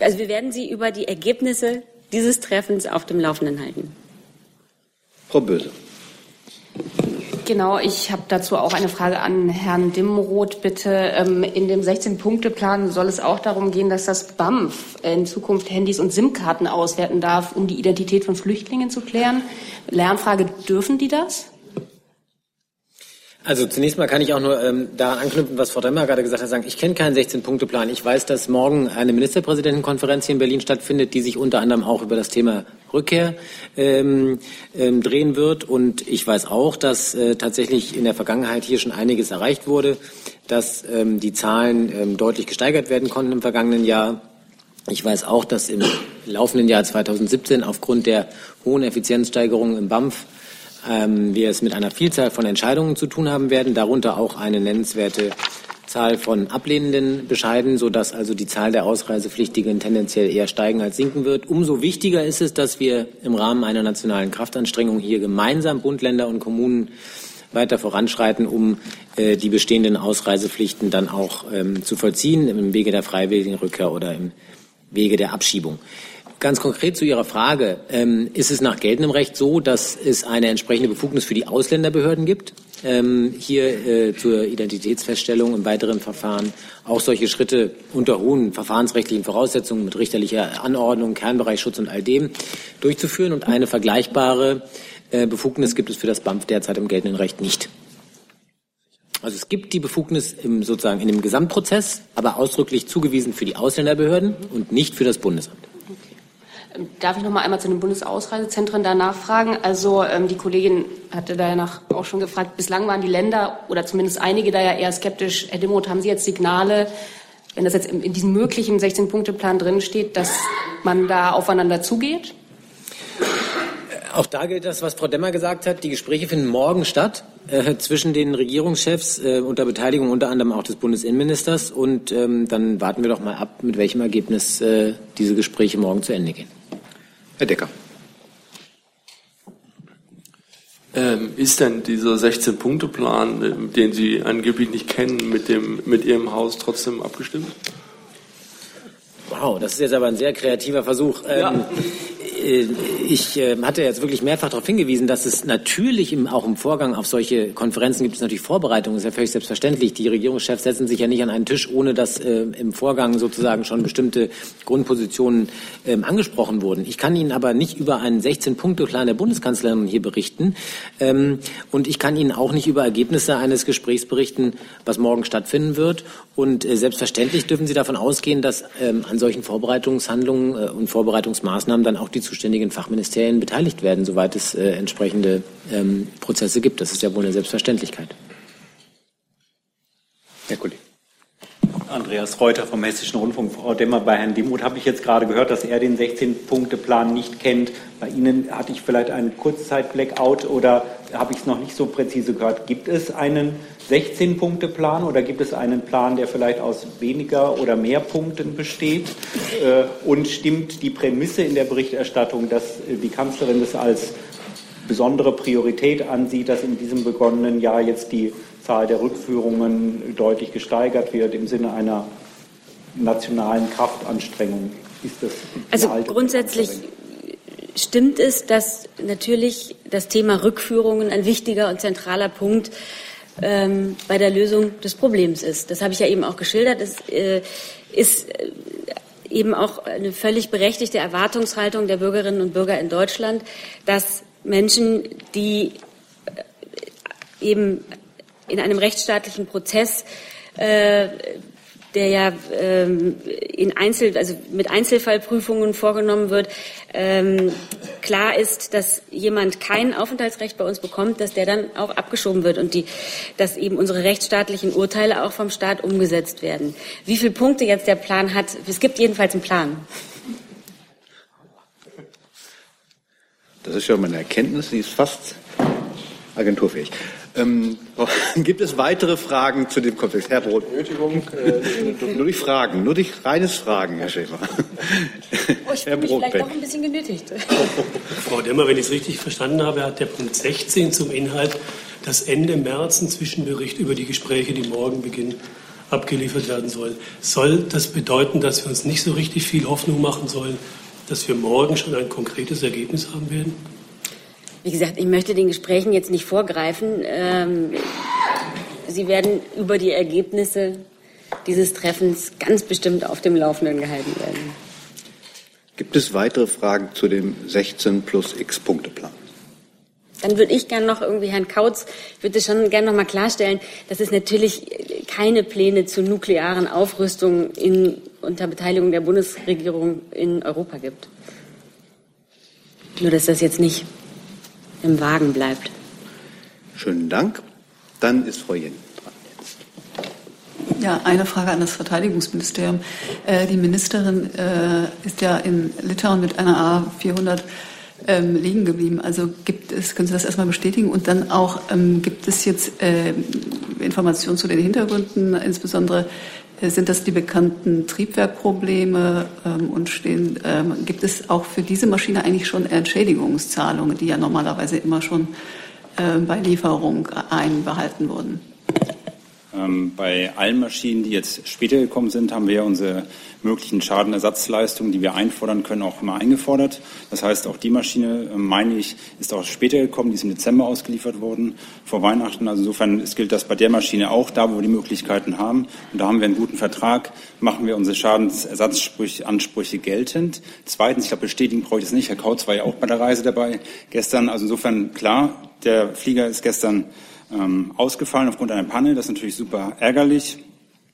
Also wir werden Sie über die Ergebnisse dieses Treffens auf dem Laufenden halten. Frau Böse. Genau, ich habe dazu auch eine Frage an Herrn Dimroth, bitte. Ähm, in dem 16-Punkte-Plan soll es auch darum gehen, dass das BAMF in Zukunft Handys und SIM-Karten auswerten darf, um die Identität von Flüchtlingen zu klären. Lernfrage, dürfen die das? Also zunächst mal kann ich auch nur ähm, daran anknüpfen, was Frau Dremmer gerade gesagt hat, sagen, ich kenne keinen 16-Punkte-Plan. Ich weiß, dass morgen eine Ministerpräsidentenkonferenz hier in Berlin stattfindet, die sich unter anderem auch über das Thema Rückkehr ähm, ähm, drehen wird. Und ich weiß auch, dass äh, tatsächlich in der Vergangenheit hier schon einiges erreicht wurde, dass ähm, die Zahlen ähm, deutlich gesteigert werden konnten im vergangenen Jahr. Ich weiß auch, dass im laufenden Jahr 2017 aufgrund der hohen Effizienzsteigerungen im BAMF ähm, wir es mit einer Vielzahl von Entscheidungen zu tun haben werden, darunter auch eine nennenswerte Zahl von ablehnenden Bescheiden, sodass also die Zahl der Ausreisepflichtigen tendenziell eher steigen als sinken wird. Umso wichtiger ist es, dass wir im Rahmen einer nationalen Kraftanstrengung hier gemeinsam Bund, Länder und Kommunen weiter voranschreiten, um äh, die bestehenden Ausreisepflichten dann auch ähm, zu vollziehen, im Wege der freiwilligen Rückkehr oder im Wege der Abschiebung. Ganz konkret zu Ihrer Frage. Ähm, ist es nach geltendem Recht so, dass es eine entsprechende Befugnis für die Ausländerbehörden gibt, ähm, hier äh, zur Identitätsfeststellung im weiteren Verfahren auch solche Schritte unter hohen verfahrensrechtlichen Voraussetzungen mit richterlicher Anordnung, Kernbereichsschutz und all dem durchzuführen? Und eine vergleichbare äh, Befugnis gibt es für das BAMF derzeit im geltenden Recht nicht. Also es gibt die Befugnis im, sozusagen in dem Gesamtprozess, aber ausdrücklich zugewiesen für die Ausländerbehörden und nicht für das Bundesamt. Darf ich noch mal einmal zu den Bundesausreisezentren da nachfragen? Also ähm, die Kollegin hatte da ja nach auch schon gefragt, bislang waren die Länder oder zumindest einige da ja eher skeptisch. Herr Dimroth, haben Sie jetzt Signale, wenn das jetzt in, in diesem möglichen 16-Punkte-Plan drinsteht, dass man da aufeinander zugeht? Auch da gilt das, was Frau Demmer gesagt hat. Die Gespräche finden morgen statt äh, zwischen den Regierungschefs äh, unter Beteiligung unter anderem auch des Bundesinnenministers. Und ähm, dann warten wir doch mal ab, mit welchem Ergebnis äh, diese Gespräche morgen zu Ende gehen. Herr Decker. Ähm, ist denn dieser 16-Punkte-Plan, äh, den Sie angeblich nicht kennen, mit, dem, mit Ihrem Haus trotzdem abgestimmt? Wow, das ist jetzt aber ein sehr kreativer Versuch. Ja. Ähm, äh, ich äh, hatte jetzt wirklich mehrfach darauf hingewiesen, dass es natürlich im, auch im Vorgang auf solche Konferenzen gibt es natürlich Vorbereitungen. Ist ja völlig selbstverständlich. Die Regierungschefs setzen sich ja nicht an einen Tisch, ohne dass äh, im Vorgang sozusagen schon bestimmte Grundpositionen ähm, angesprochen wurden. Ich kann Ihnen aber nicht über einen 16-Punkte-Plan der Bundeskanzlerin hier berichten. Ähm, und ich kann Ihnen auch nicht über Ergebnisse eines Gesprächs berichten, was morgen stattfinden wird. Und äh, selbstverständlich dürfen Sie davon ausgehen, dass ähm, an solchen Vorbereitungshandlungen äh, und Vorbereitungsmaßnahmen dann auch die zuständigen Fachministerien beteiligt werden, soweit es äh, entsprechende ähm, Prozesse gibt. Das ist ja wohl eine Selbstverständlichkeit. Herr Kollege. Andreas Reuter vom Hessischen Rundfunk. Frau Demmer, bei Herrn Demuth habe ich jetzt gerade gehört, dass er den 16-Punkte-Plan nicht kennt. Bei Ihnen hatte ich vielleicht einen Kurzzeit-Blackout oder habe ich es noch nicht so präzise gehört. Gibt es einen 16-Punkte-Plan oder gibt es einen Plan, der vielleicht aus weniger oder mehr Punkten besteht? Äh, und stimmt die Prämisse in der Berichterstattung, dass äh, die Kanzlerin das als besondere Priorität ansieht, dass in diesem begonnenen Jahr jetzt die Zahl der Rückführungen deutlich gesteigert wird im Sinne einer nationalen Kraftanstrengung? Ist das also grundsätzlich stimmt es, dass natürlich das Thema Rückführungen ein wichtiger und zentraler Punkt ähm, bei der Lösung des Problems ist. Das habe ich ja eben auch geschildert. Es äh, ist äh, eben auch eine völlig berechtigte Erwartungshaltung der Bürgerinnen und Bürger in Deutschland, dass Menschen, die äh, eben in einem rechtsstaatlichen Prozess äh, der ja ähm, in Einzel, also mit Einzelfallprüfungen vorgenommen wird, ähm, klar ist, dass jemand kein Aufenthaltsrecht bei uns bekommt, dass der dann auch abgeschoben wird und die, dass eben unsere rechtsstaatlichen Urteile auch vom Staat umgesetzt werden. Wie viele Punkte jetzt der Plan hat, es gibt jedenfalls einen Plan. Das ist ja meine Erkenntnis, die ist fast agenturfähig. Ähm, gibt es weitere Fragen zu dem Komplex? Herr Brot. Nötigung, äh, nur durch Fragen, nur durch reines Fragen, Herr Schäfer. Oh, ich Herr bin vielleicht doch ein bisschen genötigt. Frau Demmer, wenn ich es richtig verstanden habe, hat der Punkt 16 zum Inhalt, dass Ende März ein Zwischenbericht über die Gespräche, die morgen beginnen, abgeliefert werden soll. Soll das bedeuten, dass wir uns nicht so richtig viel Hoffnung machen sollen, dass wir morgen schon ein konkretes Ergebnis haben werden? Wie gesagt, ich möchte den Gesprächen jetzt nicht vorgreifen. Ähm, Sie werden über die Ergebnisse dieses Treffens ganz bestimmt auf dem Laufenden gehalten werden. Gibt es weitere Fragen zu dem 16 plus X-Punkte-Plan? Dann würde ich gerne noch irgendwie Herrn Kautz, ich würde schon gerne noch mal klarstellen, dass es natürlich keine Pläne zur nuklearen Aufrüstung in, unter Beteiligung der Bundesregierung in Europa gibt. Nur, dass das jetzt nicht im Wagen bleibt. Schönen Dank. Dann ist Frau Jen dran. Ja, eine Frage an das Verteidigungsministerium. Äh, die Ministerin äh, ist ja in Litauen mit einer A400 ähm, liegen geblieben. Also gibt es, können Sie das erstmal bestätigen? Und dann auch, ähm, gibt es jetzt äh, Informationen zu den Hintergründen, insbesondere sind das die bekannten Triebwerkprobleme ähm, und stehen, ähm, gibt es auch für diese Maschine eigentlich schon Entschädigungszahlungen, die ja normalerweise immer schon äh, bei Lieferung einbehalten wurden? Ähm, bei allen Maschinen, die jetzt später gekommen sind, haben wir unsere möglichen Schadenersatzleistungen, die wir einfordern können, auch immer eingefordert. Das heißt, auch die Maschine, äh, meine ich, ist auch später gekommen, die ist im Dezember ausgeliefert worden, vor Weihnachten. Also insofern gilt das bei der Maschine auch, da wo wir die Möglichkeiten haben. Und da haben wir einen guten Vertrag, machen wir unsere Schadensersatzansprüche geltend. Zweitens, ich glaube, bestätigen brauche ich das nicht. Herr Kautz war ja auch bei der Reise dabei gestern. Also insofern klar, der Flieger ist gestern ähm, ausgefallen aufgrund einer Panne. Das ist natürlich super ärgerlich.